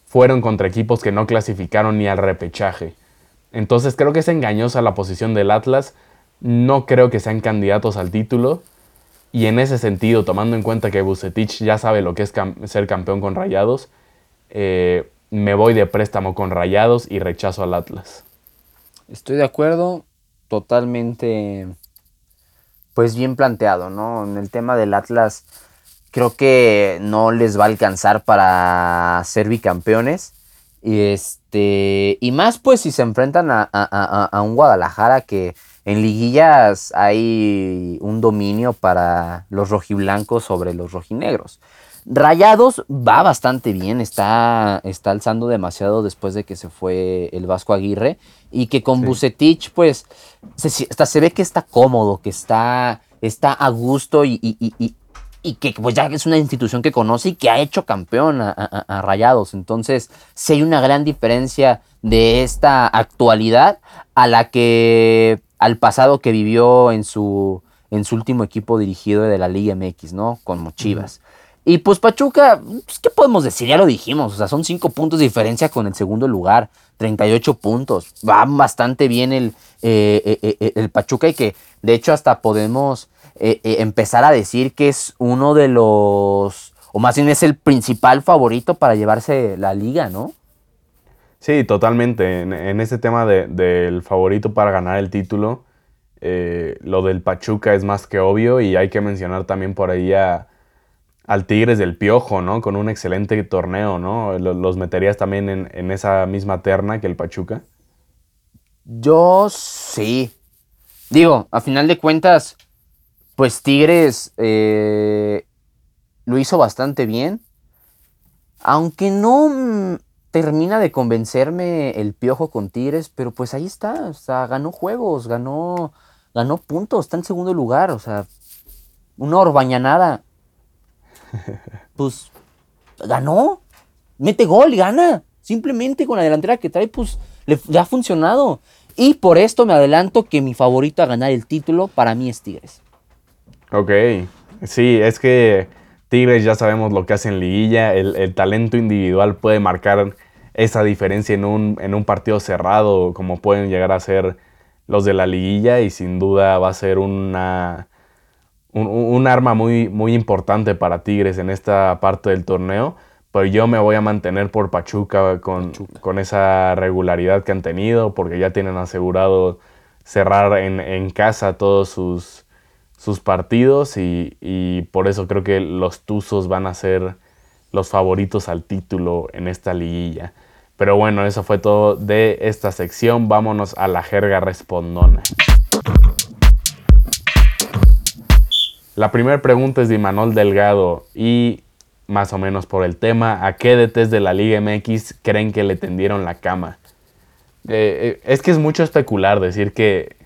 S1: fueron contra equipos que no clasificaron ni al repechaje. Entonces creo que es engañosa la posición del Atlas. No creo que sean candidatos al título. Y en ese sentido, tomando en cuenta que Bucetich ya sabe lo que es ser campeón con Rayados, eh, me voy de préstamo con Rayados y rechazo al Atlas.
S2: Estoy de acuerdo, totalmente, pues bien planteado, ¿no? En el tema del Atlas, creo que no les va a alcanzar para ser bicampeones. Este, y más pues si se enfrentan a un Guadalajara que en liguillas hay un dominio para los rojiblancos sobre los rojinegros. Rayados va bastante bien, está, está alzando demasiado después de que se fue el Vasco Aguirre y que con Bucetich pues se, hasta se ve que está cómodo, que está, está a gusto y, y, que pues ya es una institución que conoce y que ha hecho campeón a, a Rayados. Entonces, sí hay una gran diferencia de esta actualidad a la que al pasado que vivió en su, en su último equipo dirigido de la Liga MX, ¿no? Con Chivas. Y pues Pachuca, pues, ¿qué podemos decir? Ya lo dijimos, o sea, son cinco puntos de diferencia con el segundo lugar, 38 puntos. Va bastante bien el, eh, eh, eh, el Pachuca y que de hecho hasta podemos empezar a decir que es uno de los, o más bien es el principal favorito para llevarse la liga, ¿no?
S1: Sí, totalmente. En, ese tema del favorito para ganar el título, eh, lo del Pachuca es más que obvio y hay que mencionar también por ahí al Tigres del Piojo, ¿no? Con un excelente torneo, ¿no? ¿Los meterías también en, esa misma terna que el Pachuca?
S2: Yo sí. Digo, a final de cuentas, pues Tigres eh, lo hizo bastante bien. Aunque no termina de convencerme el piojo con Tigres, pero pues ahí está, o sea, ganó juegos, ganó, ganó puntos, está en segundo lugar, o sea, una orbañanada. Pues ganó, mete gol y gana. Simplemente con la delantera que trae, pues le, ha funcionado. Y por esto me adelanto que mi favorito a ganar el título para mí es Tigres.
S1: Ok, sí, es que Tigres ya sabemos lo que hace en liguilla, el, talento individual puede marcar esa diferencia en un, en un, partido cerrado como pueden llegar a ser los de la liguilla y sin duda va a ser una, un, arma muy, muy importante para Tigres en esta parte del torneo. Pero yo me voy a mantener por Pachuca con, con esa regularidad que han tenido porque ya tienen asegurado cerrar en, en casa todos sus sus partidos y, por eso creo que los Tuzos van a ser los favoritos al título en esta liguilla. Pero bueno, eso fue todo de esta sección. Vámonos a la jerga respondona. La primera pregunta es de Manuel Delgado y más o menos por el tema, ¿a qué DTs de la Liga MX creen que le tendieron la cama? Eh, eh, es que es mucho especular decir que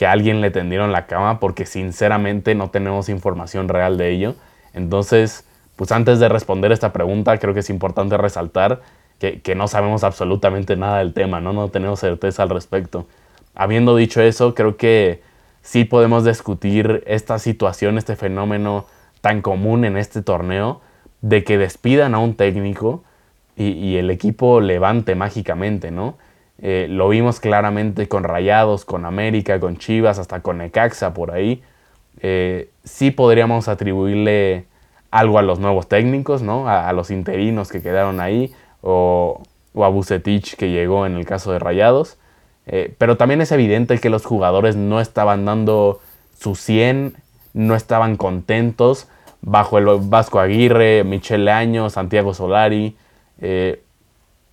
S1: que alguien le tendieron la cama porque sinceramente no tenemos información real de ello. Entonces, pues antes de responder esta pregunta, creo que es importante resaltar que, que no sabemos absolutamente nada del tema, ¿no? No tenemos certeza al respecto. Habiendo dicho eso, creo que sí podemos discutir esta situación, este fenómeno tan común en este torneo, de que despidan a un técnico y, el equipo levante mágicamente, ¿no? Eh, lo vimos claramente con Rayados, con América, con Chivas, hasta con Necaxa por ahí. Eh, sí podríamos atribuirle algo a los nuevos técnicos, ¿no? A, los interinos que quedaron ahí, o, a Bucetich que llegó en el caso de Rayados. Eh, pero también es evidente que los jugadores no estaban dando su 100, no estaban contentos bajo el Vasco Aguirre, Michel Año, Santiago Solari.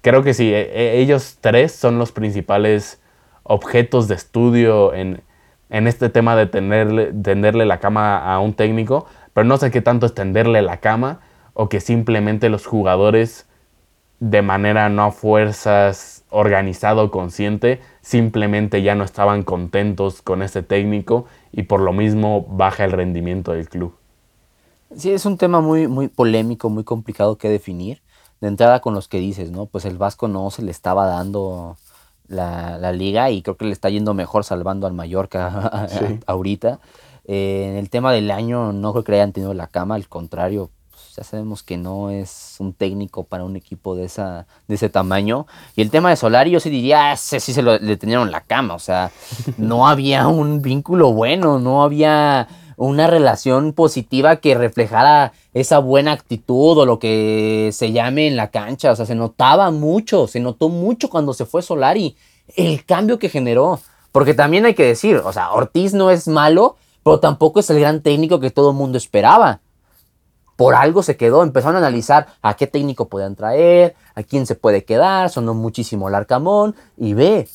S1: Creo que sí, e, e, ellos tres son los principales objetos de estudio en, este tema de tenderle la cama a un técnico, pero no sé qué tanto es tenderle la cama o que simplemente los jugadores de manera no a fuerzas, organizado, consciente, simplemente ya no estaban contentos con ese técnico y por lo mismo baja el rendimiento del club.
S2: Sí, es un tema muy, muy polémico, muy complicado que definir. De entrada con los que dices, ¿no? Pues el Vasco no se le estaba dando la, liga y creo que le está yendo mejor salvando al Mallorca ahorita. Eh, en el tema del año no creo que le hayan tenido la cama, al contrario, pues ya sabemos que no es un técnico para un equipo de, esa, de ese tamaño. Y el tema de Solari yo sí diría, ese sí se lo, le tenieron la cama, o sea, no había un vínculo bueno, no había una relación positiva que reflejara esa buena actitud o lo que se llame en la cancha. O sea, se notaba mucho, se notó mucho cuando se fue Solari, el cambio que generó. Porque también hay que decir, o sea, Ortiz no es malo, pero tampoco es el gran técnico que todo el mundo esperaba. Por algo se quedó, empezaron a analizar a qué técnico podían traer, a quién se puede quedar, sonó muchísimo el Arcamón y ve,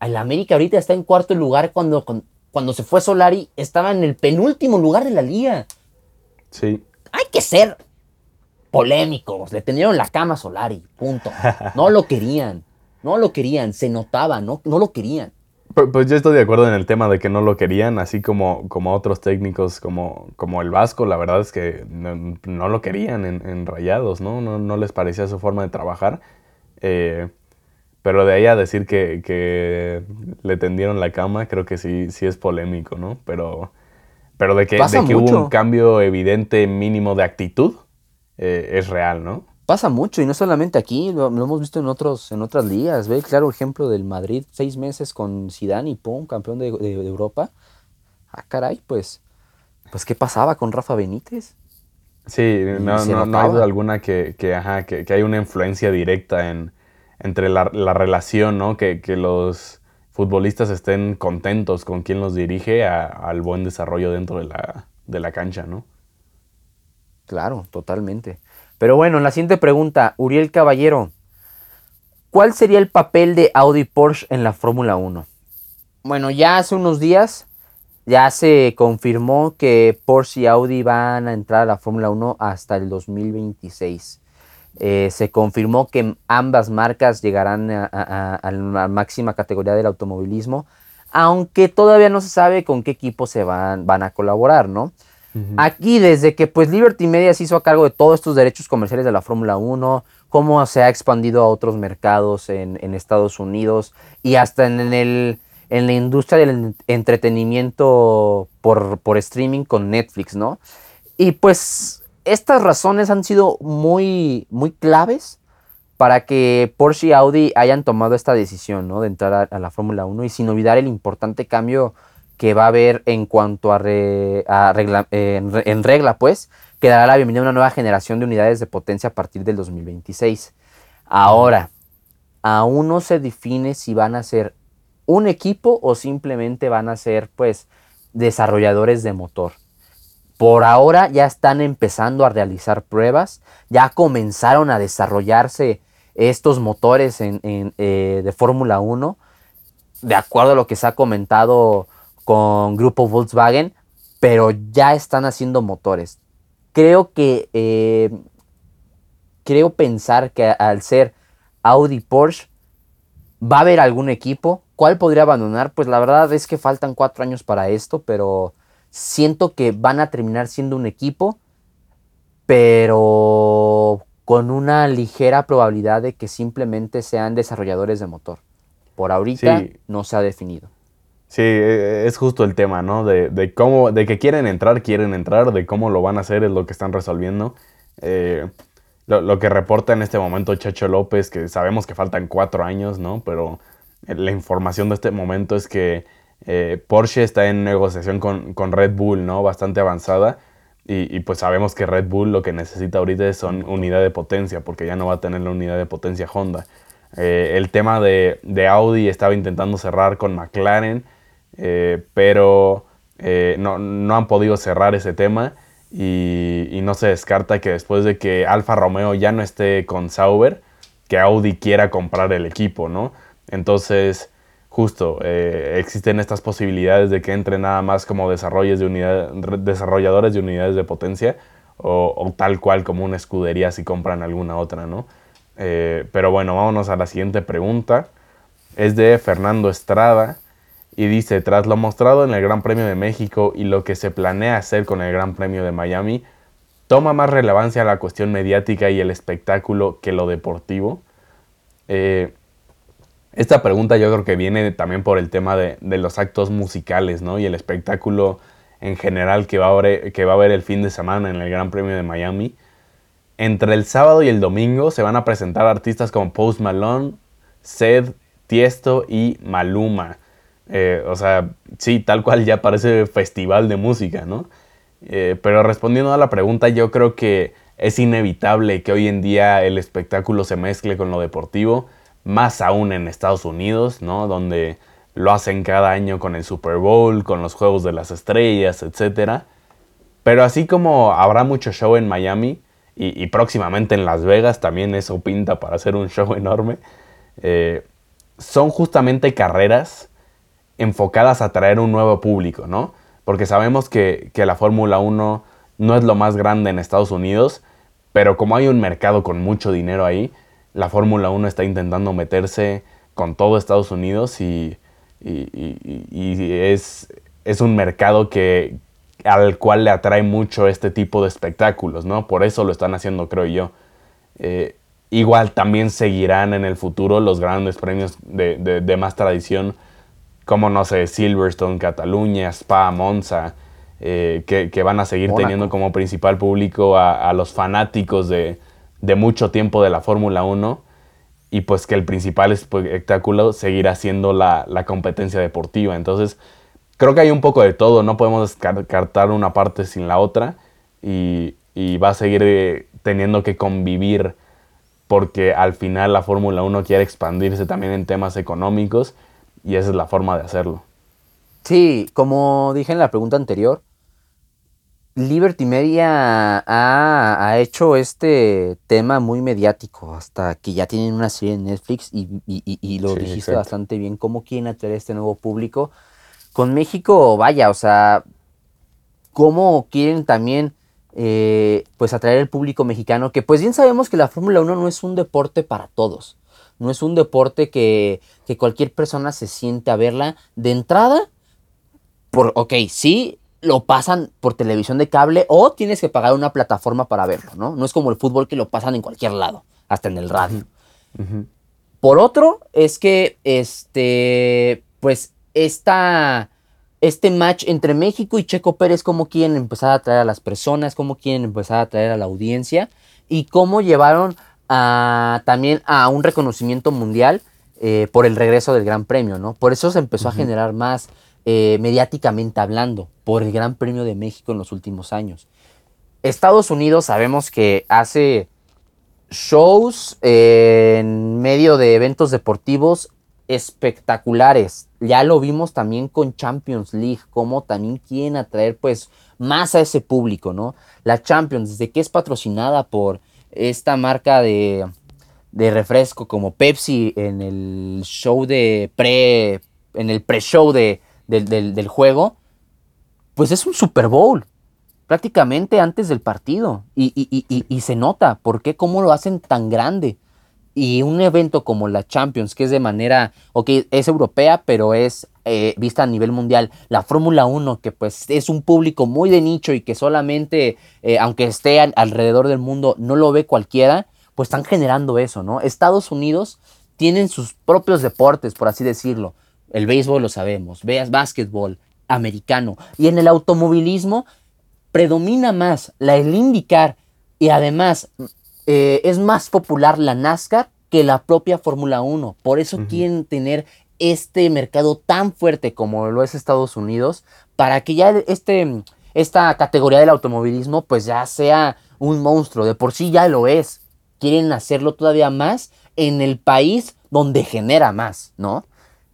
S2: el América ahorita está en cuarto lugar cuando, cuando se fue Solari, estaba en el penúltimo lugar de la liga.
S1: Sí.
S2: Hay que ser polémicos. Le tenieron la cama a Solari, punto. No lo querían. No lo querían. Se notaba, no, no lo querían.
S1: Pues, yo estoy de acuerdo en el tema de que no lo querían, así como, como otros técnicos como, como el Vasco, la verdad es que no, lo querían en, Rayados, ¿no? ¿no? ¿no? les parecía su forma de trabajar. Eh, pero de ahí a decir que, le tendieron la cama, creo que sí, sí es polémico, ¿no? Pero, pero de que, que hubo un cambio evidente mínimo de actitud, eh, es real, ¿no?
S2: Pasa mucho, y no solamente aquí, lo, hemos visto en, otros, en otras ligas. Ve el claro ejemplo del Madrid, seis meses con Zidane y pum, campeón de, Europa. Ah, caray, pues, pues, ¿qué pasaba con Rafa Benítez?
S1: Sí, no, no, no, hay duda alguna que, que, ajá, que, que hay una influencia directa en, entre la, relación, ¿no? Que, los futbolistas estén contentos con quien los dirige al buen desarrollo dentro de la, de la cancha, ¿no?
S2: Claro, totalmente. Pero bueno, la siguiente pregunta, Uriel Caballero. ¿Cuál sería el papel de Audi Porsche en la Fórmula 1? Bueno, ya hace unos días ya se confirmó que Porsche y Audi van a entrar a la Fórmula 1 hasta el 2026. Eh, se confirmó que ambas marcas llegarán a, la máxima categoría del automovilismo, aunque todavía no se sabe con qué equipo se van, van a colaborar, ¿no? Aquí, desde que pues Liberty Media se hizo a cargo de todos estos derechos comerciales de la Fórmula 1, cómo se ha expandido a otros mercados en, Estados Unidos y hasta en, el, en la industria del entretenimiento por, por streaming con Netflix, ¿no? Y pues estas razones han sido muy, muy claves para que Porsche y Audi hayan tomado esta decisión ¿no? de entrar a, la Fórmula 1 y sin olvidar el importante cambio que va a haber en cuanto a, regla, en, regla, pues, que dará la bienvenida a una nueva generación de unidades de potencia a partir del 2026. Ahora, aún no se define si van a ser un equipo o simplemente van a ser, pues, desarrolladores de motor. Por ahora ya están empezando a realizar pruebas, ya comenzaron a desarrollarse estos motores eh, de Fórmula 1, de acuerdo a lo que se ha comentado con Grupo Volkswagen, pero ya están haciendo motores. Creo que, eh, creo pensar que al ser Audi Porsche, va a haber algún equipo ¿Cuál podría abandonar? Pues la verdad es que faltan cuatro años para esto, pero siento que van a terminar siendo un equipo, pero con una ligera probabilidad de que simplemente sean desarrolladores de motor. Por ahorita no se ha definido.
S1: Sí, e, es justo el tema, ¿no? De, cómo, de que quieren entrar, quieren entrar, de cómo lo van a hacer es lo que están resolviendo. Eh, lo, que reporta en este momento Chacho López, que sabemos que faltan cuatro años, ¿no? Pero la información de este momento es que eh, Porsche está en negociación con, Red Bull, ¿no? Bastante avanzada. Y, pues sabemos que Red Bull lo que necesita ahorita son unidad de potencia, porque ya no va a tener la unidad de potencia Honda. Eh, el tema de, Audi estaba intentando cerrar con McLaren, eh, pero no, han podido cerrar ese tema. Y, y, no se descarta que después de que Alfa Romeo ya no esté con Sauber, que Audi quiera comprar el equipo, ¿no? Entonces, justo, eh, existen estas posibilidades de que entren nada más como de desarrolladores de unidades de potencia o, tal cual como una escudería si compran alguna otra, ¿no? Eh, pero bueno, vámonos a la siguiente pregunta. Es de Fernando Estrada y dice, tras lo mostrado en el Gran Premio de México y lo que se planea hacer con el Gran Premio de Miami, ¿toma más relevancia la cuestión mediática y el espectáculo que lo deportivo? Eh, esta pregunta yo creo que viene también por el tema de, los actos musicales, ¿no? Y el espectáculo en general que va, a haber, que va a el fin de semana en el Gran Premio de Miami. Entre el sábado y el domingo se van a presentar artistas como Post Malone, Sed, Tiesto y Maluma. Eh, o sea, sí, tal cual ya parece festival de música, ¿no? Eh, pero respondiendo a la pregunta, yo creo que es inevitable que hoy en día el espectáculo se mezcle con lo deportivo más aún en Estados Unidos, ¿no? Donde lo hacen cada año con el Super Bowl, con los Juegos de las Estrellas, etc. Pero así como habrá mucho show en Miami y, próximamente en Las Vegas, también eso pinta para hacer un show enorme, eh, son justamente carreras enfocadas a traer un nuevo público, ¿no? Porque sabemos que, que la Fórmula 1 no es lo más grande en Estados Unidos, pero como hay un mercado con mucho dinero ahí, la Fórmula 1 está intentando meterse con todo Estados Unidos y, es, es, un mercado que, al cual le atrae mucho este tipo de espectáculos, ¿no? Por eso lo están haciendo, creo yo. Eh, igual también seguirán en el futuro los grandes premios de, más tradición, como, no sé, Silverstone, Cataluña, Spa, Monza, eh, que, van a seguir teniendo como principal público a los fanáticos de, de mucho tiempo de la Fórmula 1 y pues que el principal espectáculo seguirá siendo la, competencia deportiva. Entonces, creo que hay un poco de todo, no podemos descartar una parte sin la otra y, va a seguir eh, teniendo que convivir porque al final la Fórmula 1 quiere expandirse también en temas económicos y esa es la forma de hacerlo.
S2: Sí, como dije en la pregunta anterior, Liberty Media ha, hecho este tema muy mediático, hasta que ya tienen una serie en Netflix y, lo dijiste bastante bien, cómo quieren atraer este nuevo público. Con México, vaya, o sea, cómo quieren también eh, pues atraer el público mexicano, que pues bien sabemos que la Fórmula 1 no es un deporte para todos, no es un deporte que, que cualquier persona se siente a verla de entrada. Por, ok, sí, lo pasan por televisión de cable o tienes que pagar una plataforma para verlo, ¿no? No es como el fútbol que lo pasan en cualquier lado, hasta en el radio. Por otro, es que este, pues esta, este match entre México y Checo Pérez, cómo quieren empezar a atraer a las personas, cómo quieren empezar a atraer a la audiencia y cómo llevaron a, también a un reconocimiento mundial eh, por el regreso del Gran Premio, ¿no? Por eso se empezó a generar más eh, mediáticamente hablando por el Gran Premio de México en los últimos años. Estados Unidos sabemos que hace shows en medio de eventos deportivos espectaculares. Ya lo vimos también con Champions League, como también quieren atraer pues más a ese público, ¿no? La Champions, desde que es patrocinada por esta marca de, de refresco como Pepsi en el show de pre, en el pre-show de, del, juego, pues es un Super Bowl, prácticamente antes del partido. Y, se nota, ¿por qué? ¿Cómo lo hacen tan grande? Y un evento como la Champions, que es de manera, ok, es europea, pero es eh, vista a nivel mundial. La Fórmula 1, que pues es un público muy de nicho y que solamente, eh, aunque esté alrededor del mundo, no lo ve cualquiera, pues están generando eso, ¿no? Estados Unidos tienen sus propios deportes, por así decirlo. El béisbol lo sabemos, veas básquetbol, americano. Y en el automovilismo predomina más la el IndyCar y además eh, es más popular la NASCAR que la propia Fórmula 1. Por eso quieren tener este mercado tan fuerte como lo es Estados Unidos, para que ya este, esta categoría del automovilismo pues ya sea un monstruo. De por sí ya lo es. Quieren hacerlo todavía más en el país donde genera más, ¿no?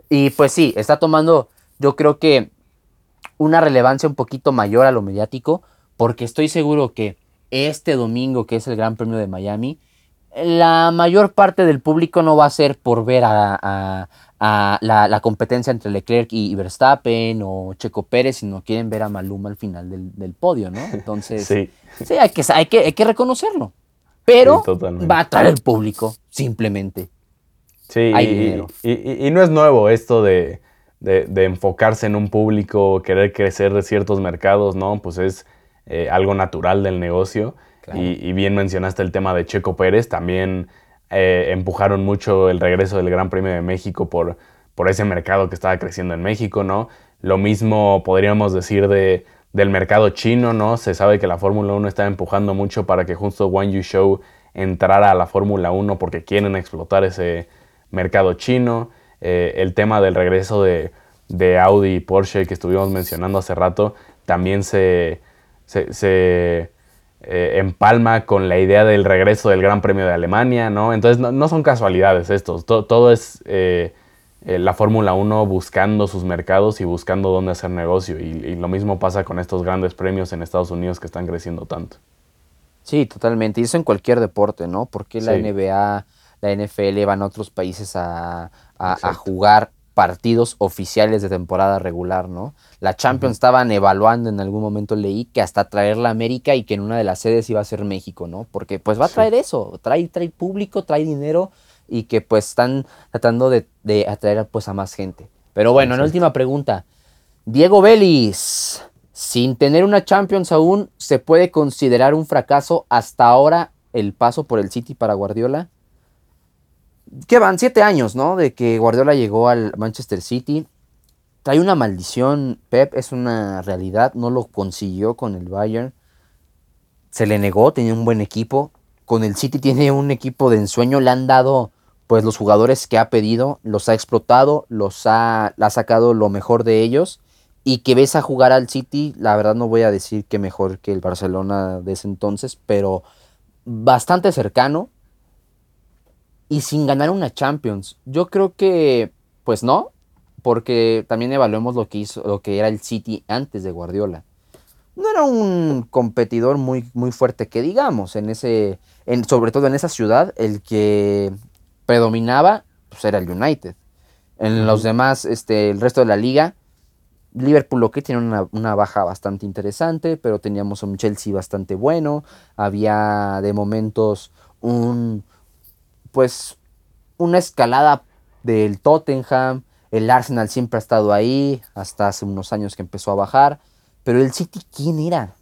S2: Y pues sí, está tomando, yo creo que una relevancia un poquito mayor a lo mediático, porque estoy seguro que este domingo, que es el Gran Premio de Miami, la mayor parte del público no va a ser por ver a, la, competencia entre Leclerc y Verstappen o Checo Pérez, sino quieren ver a Maluma al final del, podio, ¿no? Entonces, sí, hay, que, hay, que, hay que reconocerlo. Pero va a atraer el público, simplemente.
S1: Sí, y, no es nuevo esto de, enfocarse en un público, querer crecer de ciertos mercados, ¿no? Pues es eh, algo natural del negocio. Y, bien mencionaste el tema de Checo Pérez, también eh, empujaron mucho el regreso del Gran Premio de México por, por ese mercado que estaba creciendo en México, ¿no? Lo mismo podríamos decir de, del mercado chino, ¿no? Se sabe que la Fórmula 1 está empujando mucho para que justo Wang Yu Show entrara a la Fórmula 1 porque quieren explotar ese, mercado chino, eh, el tema del regreso de, Audi y Porsche que estuvimos mencionando hace rato, también se, se, eh, empalma con la idea del regreso del Gran Premio de Alemania, ¿no? Entonces no, son casualidades estos, todo, es eh, la Fórmula 1 buscando sus mercados y buscando dónde hacer negocio, y, lo mismo pasa con estos grandes premios en Estados Unidos que están creciendo tanto.
S2: Sí, totalmente, y eso en cualquier deporte, ¿no? Porque la NBA la NFL van a otros países a, jugar partidos oficiales de temporada regular, ¿no? La Champions estaban evaluando en algún momento, leí, que hasta traer a América y que en una de las sedes iba a ser México, ¿no? Porque pues va a traer eso, trae, trae público, trae dinero y que pues están tratando de, atraer pues a más gente. Pero bueno, en la última pregunta, Diego Vélez, sin tener una Champions aún, ¿se puede considerar un fracaso hasta ahora el paso por el City para Guardiola? ¿Qué van? Siete años, ¿no? De que Guardiola llegó al Manchester City. Trae una maldición, Pep, es una realidad. No lo consiguió con el Bayern. Se le negó, tenía un buen equipo. Con el City tiene un equipo de ensueño. Le han dado, pues, los jugadores que ha pedido. Los ha explotado, los ha, ha sacado lo mejor de ellos. Y que ves a jugar al City, la verdad no voy a decir que mejor que el Barcelona de ese entonces, pero bastante cercano y sin ganar una Champions. Yo creo que, pues no, porque también evaluemos lo que hizo, lo que era el City antes de Guardiola. No era un competidor muy, muy fuerte que digamos, en ese, en, sobre todo en esa ciudad, el que predominaba pues, era el United. En los demás, este, el resto de la liga, Liverpool lo que tiene una, una, baja bastante interesante, pero teníamos un Chelsea bastante bueno. Había de momentos un, pues una escalada del Tottenham, el Arsenal siempre ha estado ahí, hasta hace unos años que empezó a bajar, pero el City, ¿quién era?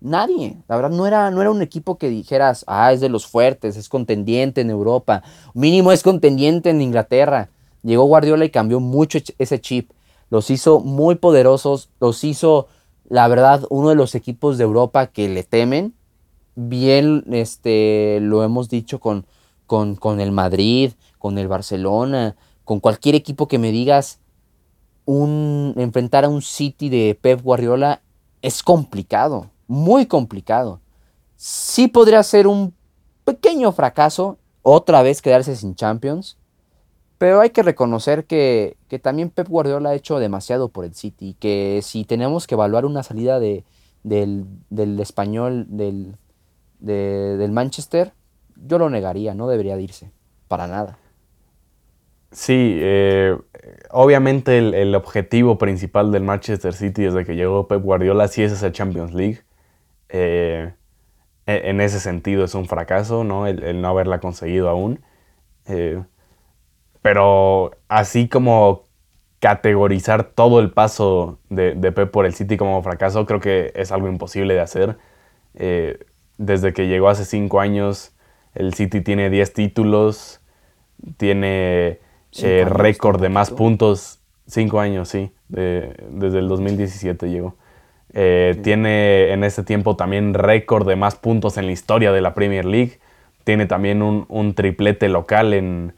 S2: Nadie, la verdad no era, no era un equipo que dijeras, ah, es de los fuertes, es contendiente en Europa, mínimo es contendiente en Inglaterra. Llegó Guardiola y cambió mucho ese chip, los hizo muy poderosos, los hizo, la verdad, uno de los equipos de Europa que le temen. Bien, este, lo hemos dicho con, con, el Madrid, con el Barcelona, con cualquier equipo que me digas, un, enfrentar a un City de Pep Guardiola es complicado, muy complicado. Sí podría ser un pequeño fracaso, otra vez quedarse sin Champions, pero hay que reconocer que, también Pep Guardiola ha hecho demasiado por el City, que si tenemos que evaluar una salida de, del, español, del, del Manchester, yo lo negaría, no debería de irse, para nada.
S1: Sí, eh, obviamente el, objetivo principal del Manchester City desde que llegó Pep Guardiola sí es esa Champions League. Eh, e, en ese sentido es un fracaso, ¿no? El, no haberla conseguido aún. Eh, pero así como categorizar todo el paso de, Pep por el City como fracaso, creo que es algo imposible de hacer. Eh, desde que llegó hace cinco años, el City tiene 10 títulos, tiene eh, récord de más puntos, cinco años, sí, desde el 2017 llegó. Eh, tiene en ese tiempo también récord de más puntos en la historia de la Premier League. Tiene también un triplete local en,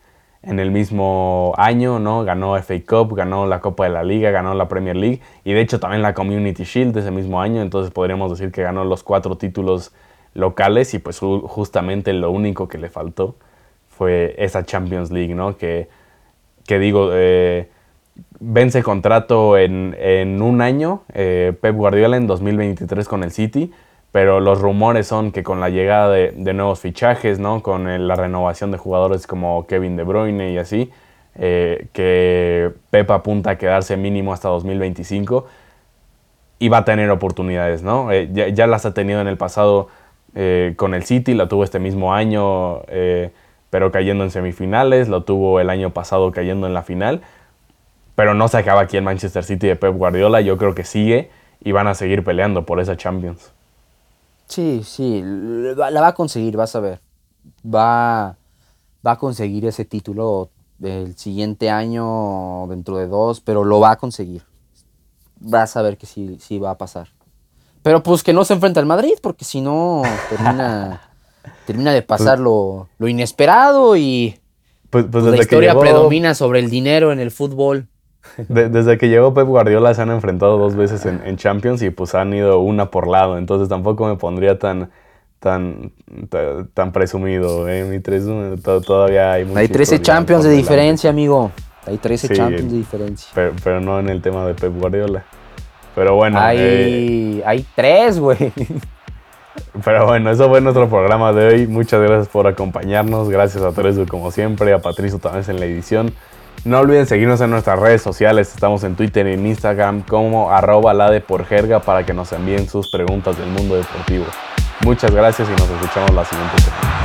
S1: en el mismo año, ¿no? Ganó FA Cup, ganó la Copa de la Liga, ganó la Premier League y de hecho también la Community Shield ese mismo año, entonces podríamos decir que ganó los cuatro títulos locales y pues justamente lo único que le faltó fue esa Champions League, ¿no? Que, que digo, eh, vence contrato en, en un año, eh, Pep Guardiola en 2023 con el City, pero los rumores son que con la llegada de, nuevos fichajes, ¿no? con la renovación de jugadores como Kevin De Bruyne y así, eh, que Pepa apunta a quedarse mínimo hasta 2025 y va a tener oportunidades, ¿no? Ya, las ha tenido en el pasado eh, con el City, la tuvo este mismo año, pero cayendo en semifinales, lo tuvo el año pasado cayendo en la final, pero no se acaba aquí el Manchester City de Pep Guardiola, yo creo que sigue y van a seguir peleando por esa Champions.
S2: Sí, sí, la va a conseguir, vas a ver. Va, va a conseguir ese título el siguiente año, dentro de dos, pero lo va a conseguir. Vas a ver que sí, sí va a pasar. Pero pues que no se enfrenta al Madrid, porque si no termina, termina de pasar lo, inesperado y pues, pues la historia predomina sobre el dinero en el fútbol
S1: desde que llegó Pep Guardiola se han enfrentado dos veces en, Champions y pues han ido una por lado, entonces tampoco me pondría tan tan, tan, presumido, ¿eh? Mi todavía hay
S2: Hay 13 Champions de diferencia, amigo. Hay 13 Champions de diferencia.
S1: Pero, no en el tema de Pep Guardiola. Pero bueno.
S2: Hay, eh, hay tres, güey.
S1: Pero bueno, eso fue nuestro programa de hoy. Muchas gracias por acompañarnos. Gracias a Tereso como siempre, a Patricio también en la edición. No olviden seguirnos en nuestras redes sociales. Estamos en Twitter y en Instagram como arroba la de por jerga para que nos envíen sus preguntas del mundo deportivo. Muchas gracias y nos escuchamos la siguiente semana.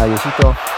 S2: Adiósito.